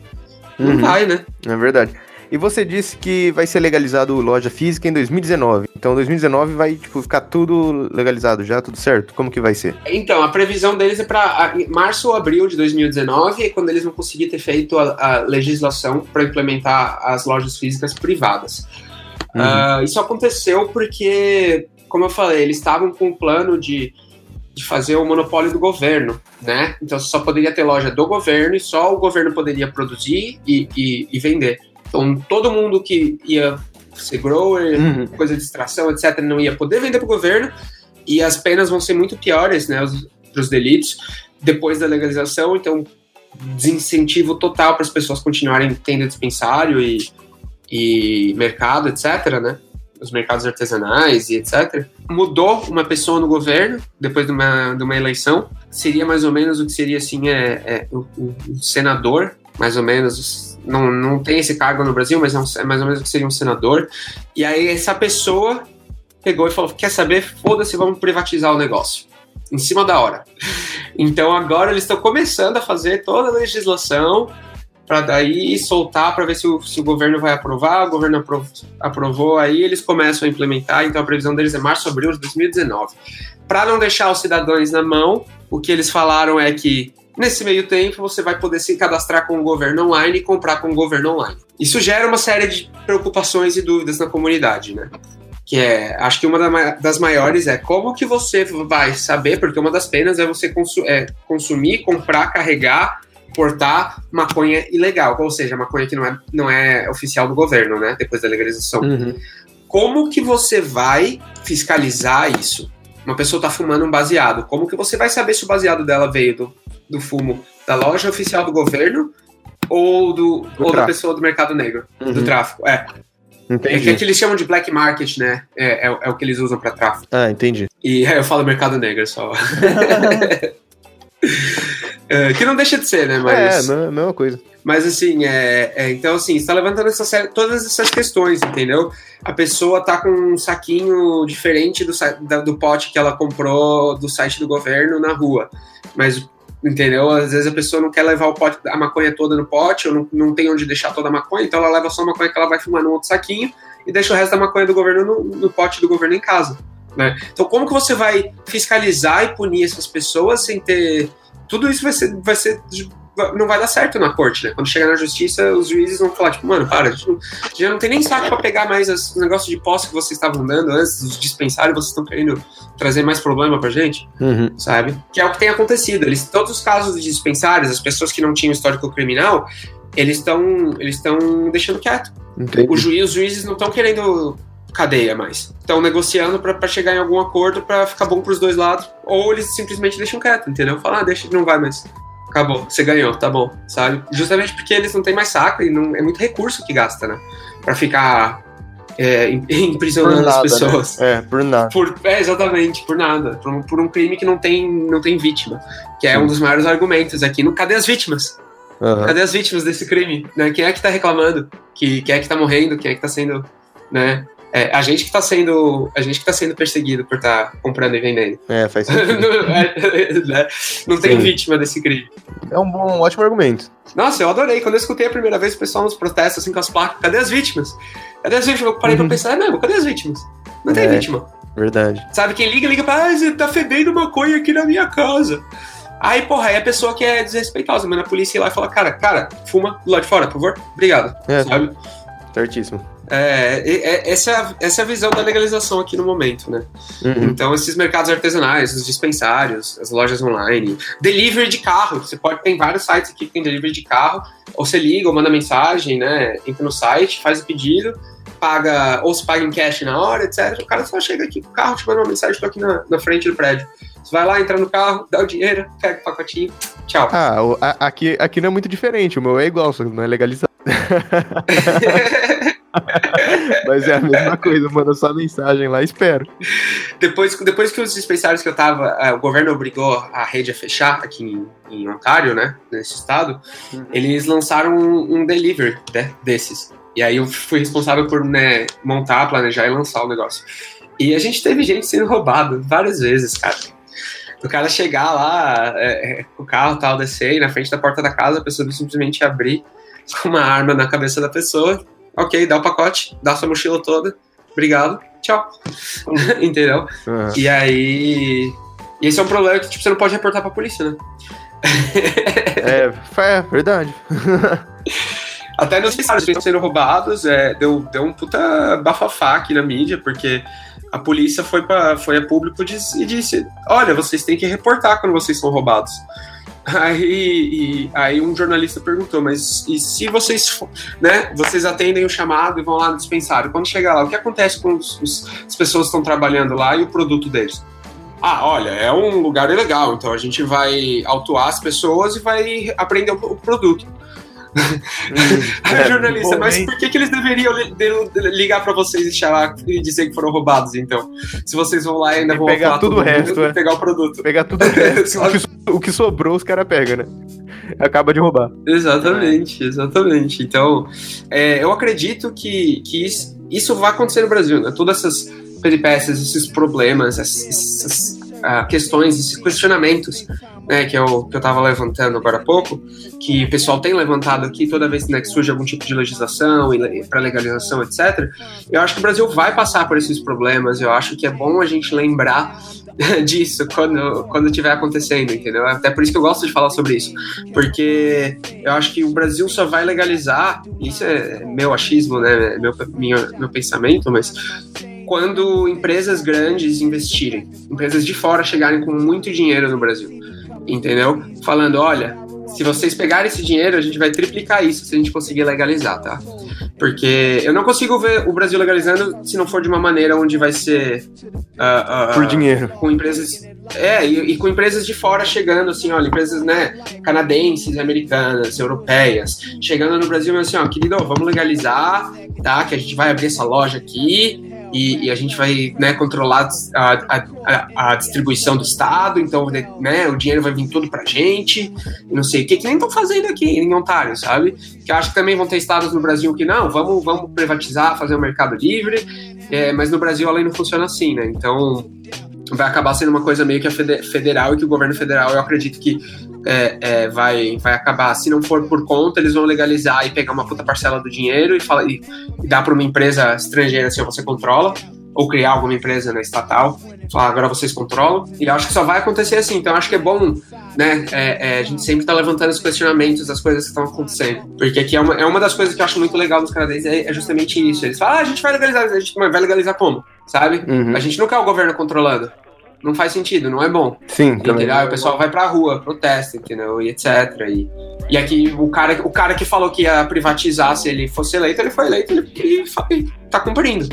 Não uhum. vai, né? É verdade. E você disse que vai ser legalizado loja física em 2019. Então 2019 vai tipo ficar tudo legalizado já, tudo certo? Como que vai ser? Então, a previsão deles é para março ou abril de 2019, quando eles vão conseguir ter feito a, a legislação para implementar as lojas físicas privadas. Uhum. Uh, isso aconteceu porque, como eu falei, eles estavam com um plano de de fazer o monopólio do governo, né? Então só poderia ter loja do governo e só o governo poderia produzir e, e, e vender. Então, todo mundo que ia ser grower, uhum. coisa de extração, etc., não ia poder vender para o governo e as penas vão ser muito piores, né, para os delitos depois da legalização. Então, desincentivo total para as pessoas continuarem tendo dispensário e, e mercado, etc., né? Os mercados artesanais e etc. Mudou uma pessoa no governo depois de uma, de uma eleição. Seria mais ou menos o que seria assim: é, é um senador, mais ou menos, não, não tem esse cargo no Brasil, mas é, é mais ou menos que seria um senador. E aí essa pessoa pegou e falou: quer saber? Foda-se, vamos privatizar o negócio. Em cima da hora. Então agora eles estão começando a fazer toda a legislação para daí soltar para ver se o, se o governo vai aprovar. O governo aprovou, aprovou, aí eles começam a implementar. Então a previsão deles é março, abril de 2019. Para não deixar os cidadãos na mão, o que eles falaram é que Nesse meio tempo, você vai poder se cadastrar com o governo online e comprar com o governo online. Isso gera uma série de preocupações e dúvidas na comunidade, né? Que é, acho que uma das maiores é como que você vai saber, porque uma das penas é você consu é, consumir, comprar, carregar, portar maconha ilegal, ou seja, maconha que não é, não é oficial do governo, né? Depois da legalização. Uhum. Como que você vai fiscalizar isso? Uma pessoa tá fumando um baseado, como que você vai saber se o baseado dela veio do, do fumo da loja oficial do governo ou do, Do ou da pessoa do mercado negro, do Uhum. tráfico? É. É Entendi. que eles chamam de black market, né? É, é, é o que eles usam pra tráfico. Ah, entendi. E aí eu falo mercado negro só. É, que não deixa de ser, né? Mas, É, não, mesma coisa. Mas assim, é, é, então assim, está levantando essa todas essas questões, entendeu? A pessoa tá com um saquinho diferente do, da- do pote que ela comprou do site do governo na rua. Mas, entendeu? Às vezes a pessoa não quer levar o pote, a maconha toda no pote, ou não, não tem onde deixar toda a maconha, então ela leva só a maconha que ela vai fumar num outro saquinho e deixa o resto da maconha do governo no, no pote do governo em casa. Né? Então, como que você vai fiscalizar e punir essas pessoas sem ter. Tudo isso vai ser. Vai ser não vai dar certo na corte, né? Quando chegar na justiça, os juízes vão falar, tipo, mano, para, a gente, não, já não tem nem saco pra pegar mais os negócios de posse que vocês estavam dando antes, os dispensários, vocês estão querendo trazer mais problema pra gente, Uhum. sabe? Que é o que tem acontecido. Eles, todos os casos de dispensários, as pessoas que não tinham histórico criminal, eles estão eles estão deixando quieto. O juiz, os juízes não estão querendo cadeia mais. Estão negociando pra chegar em algum acordo pra ficar bom pros dois lados. Ou eles simplesmente deixam quieto, entendeu? Falar, ah, deixa, não vai mais. Acabou, você ganhou, tá bom, sabe? Justamente porque eles não têm mais saco e não, é muito recurso que gasta, né? Pra ficar é, imprisionando nada, as pessoas. né? É, por nada. Por, é, exatamente, por nada. Por um, por um crime que não tem, não tem vítima. Que é Sim. um dos maiores argumentos aqui. No, cadê as vítimas? Aham. Cadê as vítimas desse crime? Né? Quem é que tá reclamando? Que, quem é que tá morrendo? Quem é que tá sendo. Né? É, a gente que tá sendo. A gente que tá sendo perseguido por estar comprando e vendendo. É, faz sentido. não, é, né? Não tem Sim. vítima desse crime. é um bom, um ótimo argumento. Nossa, eu adorei. Quando eu escutei a primeira vez o pessoal nos protestos, assim, com as placas, cadê as vítimas? Cadê as vítimas? Eu parei Uhum. pra pensar, é mesmo, cadê as vítimas? Não tem É. vítima. Verdade. Sabe, quem liga, liga pra, ah, você tá fedendo maconha aqui na minha casa. Aí, porra, aí a pessoa que é desrespeitosa, manda a polícia ir lá e fala, cara, cara, fuma do lado de fora, por favor. Obrigado. É. Sabe? Certíssimo. É, é- essa, é a, essa é a visão da legalização aqui no momento, né? Uhum. Então, esses mercados artesanais, os dispensários, as lojas online, delivery de carro. Você pode tem vários sites aqui que tem delivery de carro. Ou você liga, ou manda mensagem, né? Entra no site, faz o pedido, paga, ou se paga em cash na hora, etc. O cara só chega aqui com o carro, te manda uma mensagem, tô aqui na, na frente do prédio. Você vai lá, entra no carro, dá o dinheiro, pega o pacotinho, tchau. Ah, aqui, aqui não é muito diferente. O meu é igual, só que não é legalizado. Mas é a mesma coisa, manda só mensagem lá e espero. Depois, depois que os dispensários que eu tava, eh, o governo obrigou a rede a fechar aqui em, em Ontário, né, nesse estado, eles lançaram um, um delivery né, desses. E aí eu fui responsável por né, montar, planejar e lançar o negócio. E a gente teve gente sendo roubado várias vezes, cara. O cara chegar lá, é, é, com o carro tal, descer e na frente da porta da casa, a pessoa simplesmente abrir com uma arma na cabeça da pessoa. Ok, dá o pacote, dá sua mochila toda. Obrigado, tchau. Entendeu? Aham. E aí. E esse é um problema que tipo, você não pode reportar pra polícia, né? É, é verdade. Até nos dispensários estão sendo roubados, é, deu, deu um puta bafafá aqui na mídia, porque a polícia foi, pra, foi a público e disse: olha, vocês têm que reportar quando vocês são roubados. Aí, e- aí um jornalista perguntou, mas e se vocês, né, vocês atendem o chamado e vão lá no dispensário, quando chegar lá, o que acontece com os, os- as pessoas que estão trabalhando lá e o produto deles? Ah, olha, é um lugar ilegal, então a gente vai autuar as pessoas e vai apreender o, o produto. Aí o É, jornalista, bom, mas por que, que eles deveriam li- de- ligar pra vocês e chamar e dizer que foram roubados, então? Se vocês vão lá e ainda E vão pegar tudo o resto, é. pegar o produto. Pegar tudo o que, o que o que sobrou, os caras pegam, né? Acaba de roubar. Exatamente, exatamente. Então, é, eu acredito que, que isso, isso vai acontecer no Brasil, né? Todas essas peripécias, esses problemas, essas, essas, ah, questões, esses questionamentos, né, que eu, que eu tava levantando agora há pouco, que o pessoal tem levantado aqui toda vez né, que surge algum tipo de legislação para legalização, etc. Eu acho que o Brasil vai passar por esses problemas. Eu acho que é bom a gente lembrar disso quando, quando tiver acontecendo, entendeu? Até por isso que eu gosto de falar sobre isso. Porque eu acho que o Brasil só vai legalizar, isso é meu achismo, né? é Meu, minha, meu pensamento, mas quando empresas grandes investirem, empresas de fora chegarem com muito dinheiro no Brasil, entendeu? Falando, olha, se vocês pegarem esse dinheiro, a gente vai triplicar isso se a gente conseguir legalizar, tá? Porque eu não consigo ver o Brasil legalizando se não for de uma maneira onde vai ser. Uh, uh, Por dinheiro. Com empresas. É, e, e, com empresas de fora chegando, assim, olha, empresas, né, canadenses, americanas, europeias, chegando no Brasil, assim, ó, querido, vamos legalizar, tá? Que a gente vai abrir essa loja aqui, e, e, a gente vai né, controlar a, a, a, distribuição do Estado, então né, o dinheiro vai vir tudo pra gente, não sei o que, que nem estão fazendo aqui em Ontário, sabe? Que eu acho que também vão ter estados no Brasil que não, vamos, vamos privatizar, fazer o um mercado livre, é, mas no Brasil a lei não funciona assim, né? Então vai acabar sendo uma coisa meio que a federal e que o governo federal, eu acredito que é, é, vai, vai acabar, se não for por conta, eles vão legalizar e pegar uma puta parcela do dinheiro e, fala, e, e dar para uma empresa estrangeira se assim, você controla, ou criar alguma empresa né, estatal, falar agora vocês controlam, e eu acho que só vai acontecer assim, então acho que é bom, né, é, é, a gente sempre tá levantando os questionamentos das coisas que estão acontecendo, porque aqui é uma, é uma das coisas que eu acho muito legal dos canadenses, é, é justamente isso, eles falam, ah, a gente vai legalizar, a gente vai legalizar como, sabe? Uhum. A gente não quer o governo controlando, não faz sentido, não é bom. Sim. Entendeu? Aí o pessoal vai pra rua, protesta, entendeu? E etc. E, e aqui o cara, o cara que falou que ia privatizar se ele fosse eleito, ele foi eleito ele, e tá cumprindo.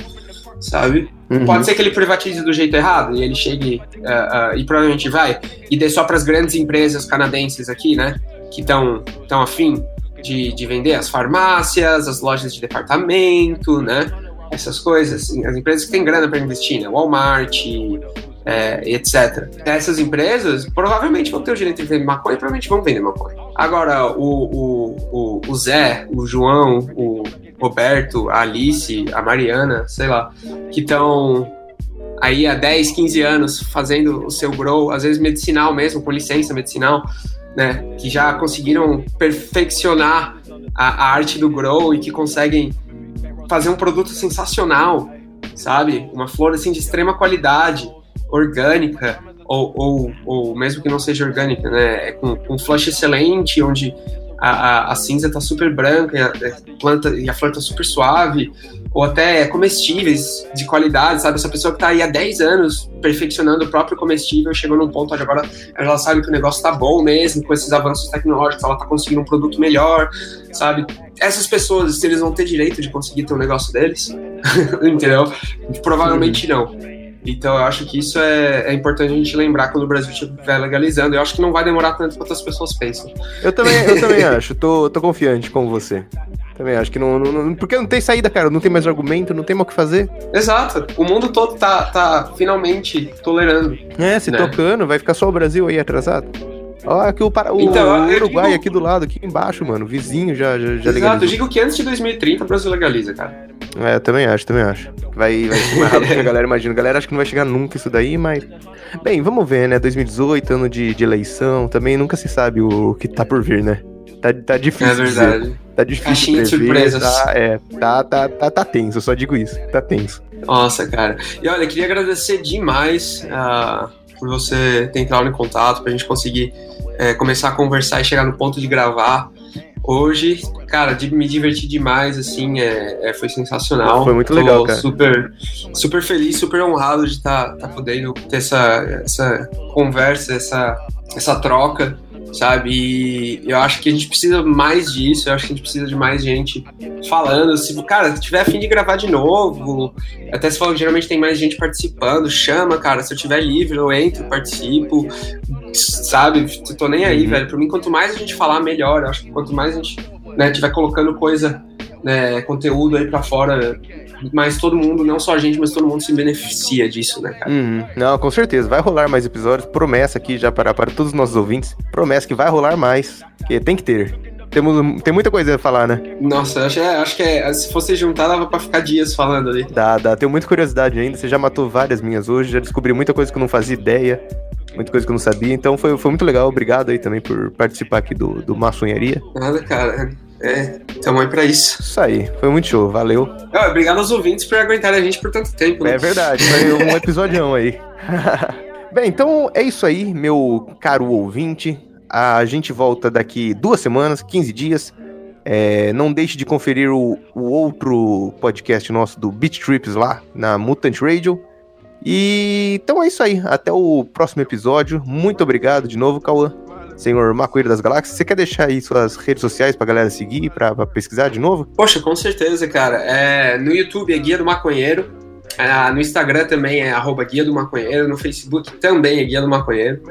Sabe? Uhum. Pode ser que ele privatize do jeito errado e ele chegue uh, uh, e provavelmente vai e dê só para as grandes empresas canadenses aqui, né? Que estão tão afim de, de vender as farmácias, as lojas de departamento, né? Essas coisas. As empresas que têm grana para investir, né? Walmart, é, etc. Essas empresas provavelmente vão ter o direito de vender maconha, provavelmente vão vender maconha. Agora, o, o, o, o Zé, o João, o Roberto, a Alice, a Mariana, sei lá, que estão aí há 10, 15 anos fazendo o seu grow, às vezes medicinal mesmo, com licença medicinal, né, que já conseguiram perfeccionar a, a arte do grow e que conseguem fazer um produto sensacional, sabe? Uma flor assim de extrema qualidade orgânica, ou, ou, ou mesmo que não seja orgânica, né? É com, com flush excelente, onde a, a, a cinza está super branca e a, a, planta, e a flor está super suave, ou até comestíveis de qualidade, sabe? Essa pessoa que está aí há 10 anos perfeccionando o próprio comestível, chegou num ponto onde agora ela sabe que o negócio está bom mesmo, com esses avanços tecnológicos, ela está conseguindo um produto melhor, sabe? Essas pessoas, eles vão ter direito de conseguir ter um negócio deles, entendeu? Provavelmente não. Então eu acho que isso é, é importante a gente lembrar quando o Brasil estiver legalizando. Eu acho que não vai demorar tanto quanto as pessoas pensam. Eu também, eu também acho, tô, tô confiante com você. Também acho que não, não, Porque não tem saída, cara. Não tem mais argumento, não tem mais o que fazer. Exato. O mundo todo tá, tá finalmente tolerando. É, se né? tocando, vai ficar só o Brasil aí atrasado. Olha aqui o, o então, Uruguai digo... aqui do lado, aqui embaixo, mano. Vizinho já, já, já Exato, eu digo que antes de 2030 o Brasil legaliza, cara. É, eu também acho, também acho. Vai, vai ser mais rápido que a galera imagina. A galera acha que não vai chegar nunca isso daí, mas. Bem, vamos ver, né? 2018, ano de, de eleição, também nunca se sabe o que tá por vir, né? Tá, tá difícil. É verdade. Dizer. Tá difícil. Caixinha de surpresas. Tá, é, tá, tá, tá, tá tenso, eu só digo isso. Tá tenso. Nossa, cara. E olha, queria agradecer demais uh, por você ter entrado em contato, pra gente conseguir é, começar a conversar e chegar no ponto de gravar. Hoje, cara, de, me diverti demais, assim, é, é, foi sensacional. Foi muito legal, Tô cara. Super, super feliz, super honrado de estar tá, tá podendo ter essa, essa conversa, essa, essa troca sabe? E eu acho que a gente precisa mais disso, eu acho que a gente precisa de mais gente falando. Se, cara, se tiver afim de gravar de novo, até se falou que geralmente tem mais gente participando, chama, cara. Se eu tiver livre, eu entro, participo, sabe? Eu tô nem aí, uhum. velho. Pra mim, quanto mais a gente falar, melhor. Eu acho que quanto mais a gente né, tiver colocando coisa, né, conteúdo aí pra fora mas todo mundo, não só a gente, mas todo mundo se beneficia disso, né, cara? Uhum. Não, com certeza. Vai rolar mais episódios. Promessa aqui já para, para todos os nossos ouvintes. Promessa que vai rolar mais. Que tem que ter. Temos, tem muita coisa a falar, né? Nossa, acho, é, acho que é, se fosse juntar, dava pra ficar dias falando ali. Dá, dá. Tenho muita curiosidade ainda. Você já matou várias minhas hoje, já descobri muita coisa que eu não fazia ideia, muita coisa que eu não sabia. Então foi, foi muito legal. Obrigado aí também por participar aqui do, do Maçonharia. Nada, cara. É, tamo aí pra isso. Isso aí, foi muito show, valeu. Ah, obrigado aos ouvintes por aguentarem a gente por tanto tempo. Né? É verdade, foi um episódio aí. Bem, então é isso aí, meu caro ouvinte. A gente volta daqui duas semanas, 15 dias. É, não deixe de conferir o, o, outro podcast nosso do Beat Trips lá na Mutant Radio. E então é isso aí. Até o próximo episódio. Muito obrigado de novo, Cauã. Senhor Macoeiro das Galáxias. Você quer deixar aí suas redes sociais pra galera seguir, pra, pra pesquisar de novo? Poxa, com certeza, cara. É, no YouTube é Guia do Maconheiro. É, no Instagram também é arroba Guia do Maconheiro. No Facebook também é Guia do Maconheiro.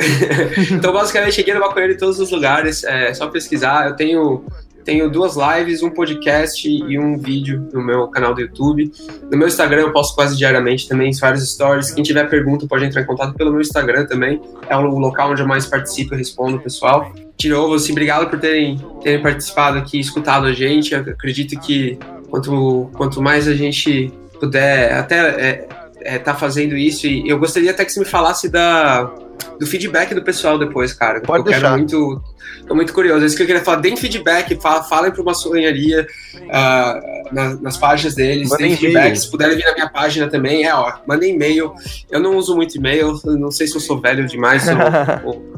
então, basicamente, é Guia do Maconheiro em todos os lugares. É só pesquisar. Eu tenho tenho duas lives, um podcast e um vídeo no meu canal do YouTube. No meu Instagram eu posto quase diariamente também vários stories. Quem tiver pergunta pode entrar em contato pelo meu Instagram também. É o local onde eu mais participo e respondo, pessoal. De novo, assim, obrigado por terem, terem participado aqui, escutado a gente. Eu acredito que quanto, quanto mais a gente puder até é, é, tá fazendo isso, e eu gostaria até que você me falasse da, do feedback do pessoal depois, cara. Pode eu deixar. Quero muito, tô muito curioso. É isso que eu queria falar. Deem feedback, fala, falem para uma sonharia uh, nas, nas, páginas deles. Mandem feedback. Se puderem vir na minha página também, é, ó, mandem e-mail. Eu não uso muito e-mail, não sei se eu sou velho demais ou, ou,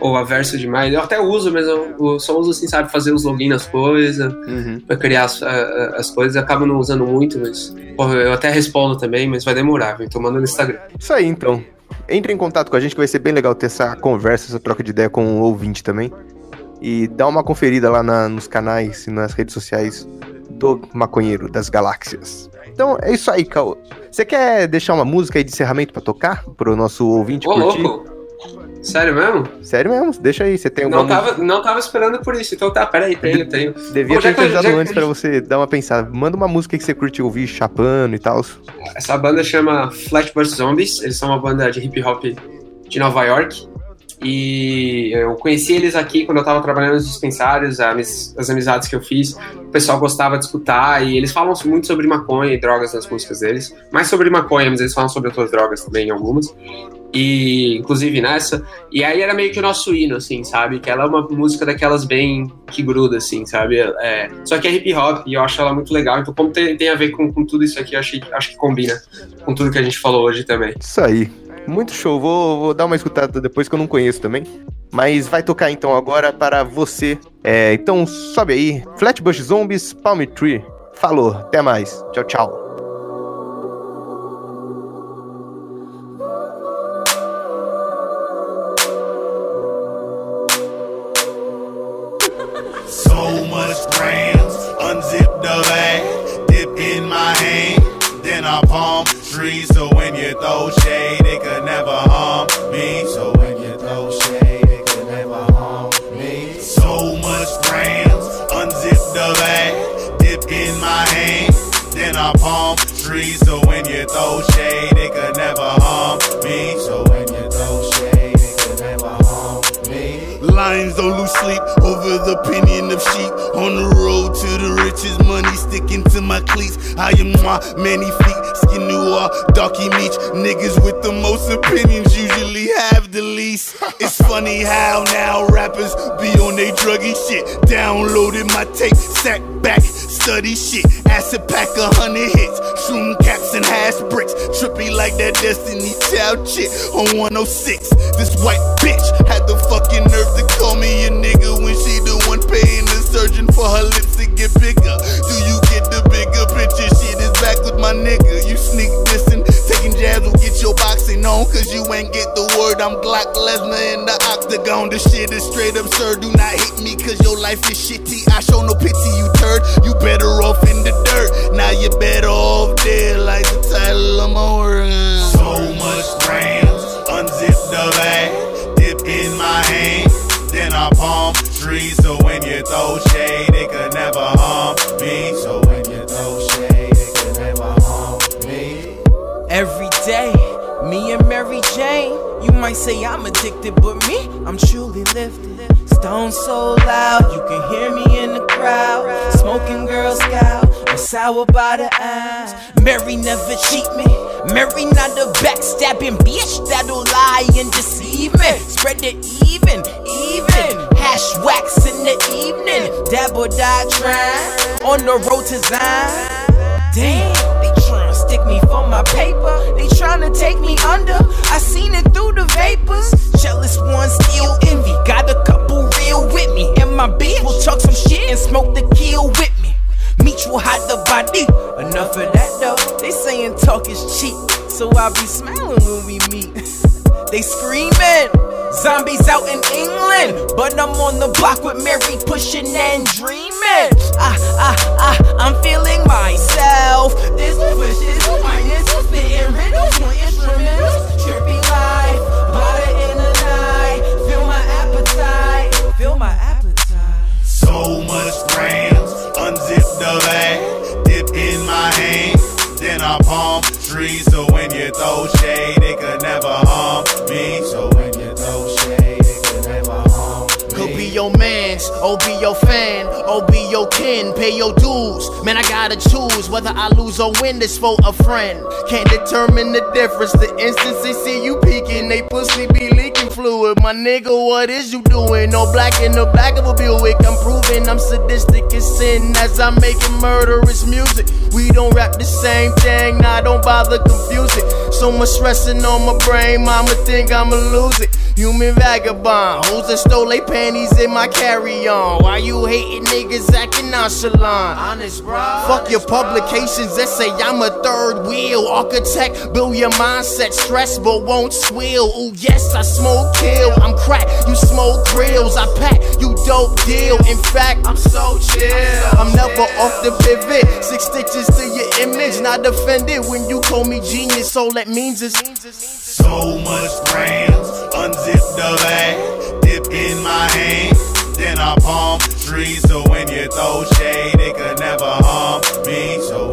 ou, averso demais. Eu até uso, mas eu, eu, só uso assim, sabe, fazer os login nas coisas, uhum. pra criar as, as coisas. Eu acabo não usando muito, mas porra, eu até respondo também, mas vai demorar, viu? Tô mandando no Instagram. Isso aí, então. Entre em contato com a gente que vai ser bem legal ter essa conversa, essa troca de ideia com o ouvinte também. E dá uma conferida lá na, nos canais e nas redes sociais do Maconheiro das Galáxias. Então é isso aí, Cal. Você quer deixar uma música aí de encerramento para tocar pro nosso ouvinte Ô, curtir? louco! Sério mesmo? Sério mesmo, deixa aí, você tem alguma não tava, não tava esperando por isso, então tá, peraí, tenho, tenho. Devia Bom, ter avisado antes pra você dar uma pensada. Manda uma música que você curte ouvir, chapando e tal. Essa banda chama Flatbush Zombies, eles são uma banda de hip hop de Nova York. E eu conheci eles aqui quando eu tava trabalhando nos dispensários, as amizades que eu fiz, o pessoal gostava de escutar e eles falam muito sobre maconha e drogas nas músicas deles. Mais sobre maconha, mas eles falam sobre outras drogas também, algumas e inclusive nessa. E aí era meio que o nosso hino, assim, sabe? Que ela é uma música daquelas bem que gruda, assim, sabe? É, só que é hip hop e eu acho ela muito legal. Então, como tem, tem a ver com, com tudo isso aqui, eu acho, acho que combina com tudo que a gente falou hoje também. Isso aí. Muito show. Vou, vou dar uma escutada depois que eu não conheço também. Mas vai tocar então agora para você. É, então sobe aí. Flatbush Zombies, Palm Tree. Falou. Até mais. Tchau, tchau. Palm trees. So when you throw shade, it could never harm me. So when you throw shade, it could never harm me. So much grams, unzip the bag, dip in my hand, then I palm trees. So when you throw shade, it could never harm me. So when you throw shade, it could never harm me. Lions don't lose sleep the opinion of sheep. On the road to the riches, money sticking to my cleats. I am my many feet Skin noir, darky meat. Niggas with the most opinions usually have the least. It's funny how now rappers be on they druggy shit. Downloaded my tape, sat back, study shit. Acid pack a hundred hits, shroom caps and hash bricks. Trippy like that Destiny Child chick on 106. This white bitch had the fucking nerve to call me a nigga when she the one paying the surgeon for her lips to get bigger. Do you get the bigger picture? Shit is back with my nigga. You sneak dissing, taking jabs will get your boxing on. Cause you ain't get the word. I'm Glock Lesnar in the octagon. This shit is straight absurd. Do not hit me cause your life is shitty. I show no pity, you turd. You better off in the dirt. Now you better off dead like the title of my work. So much grams, unzip the bag, dip in my hand, then I palm trees. So when you throw shade, might say I'm addicted, but me, I'm truly lifted. Stone so loud, you can hear me in the crowd. Smoking Girl Scout, I'm sour by the ass. Mary never cheat me. Mary not a backstabbing bitch that'll lie and deceive me. Spread it even, even. Hash wax in the evening. Dab or die trying. On the road to Zion. Damn, they tryna stick me for my paper. They tryna take me under. I seen it through the vapors. Jealous ones still envy. Got a couple real with me. And my bitch will talk some shit and smoke the kill with me. Meet you hide the body. Enough of that though. They saying talk is cheap. So I be smiling when we meet. they screaming. Zombie Bambi's out in England, but I'm on the block with Mary pushing and dreaming. Ah, ah, ah, I'm feeling myself. This push is minus, spitting riddles, more instrumentals, trippy life, butter in the night. Feel my appetite, feel my appetite. So much grams, unzip the bag, dip in my hand, then I palm trees. So when you throw shade, it could never harm your mans, or be your fan, or be your kin, pay your dues. Man, I gotta choose whether I lose or win this for a friend. Can't determine the difference. The instance they see you peeking, they pussy be leaking fluid. My nigga, what is you doing? No black in the back of a Buick. I'm proving I'm sadistic as sin as I'm making murderous music. We don't rap the same thing, nah, don't bother confuse it. So much stressing on my brain, mama think I'ma lose it. Human vagabond, hoes that stole they panties in my carry on. Why you hating niggas acting nonchalant? Honest, bro. Fuck your publications that say I'm a third wheel. Architect, build your mindset, stress but won't swill. Ooh, yes, I smoke kill. I'm crack, you smoke grills. I pack, you dope deal. In fact, I'm so chill. I'm never off the pivot. Six stitches to your image, not offended when you call me genius. All that means is. So much grams, unzip the bag, dip in my hand, then I palm so when you throw shade, it could never harm me. So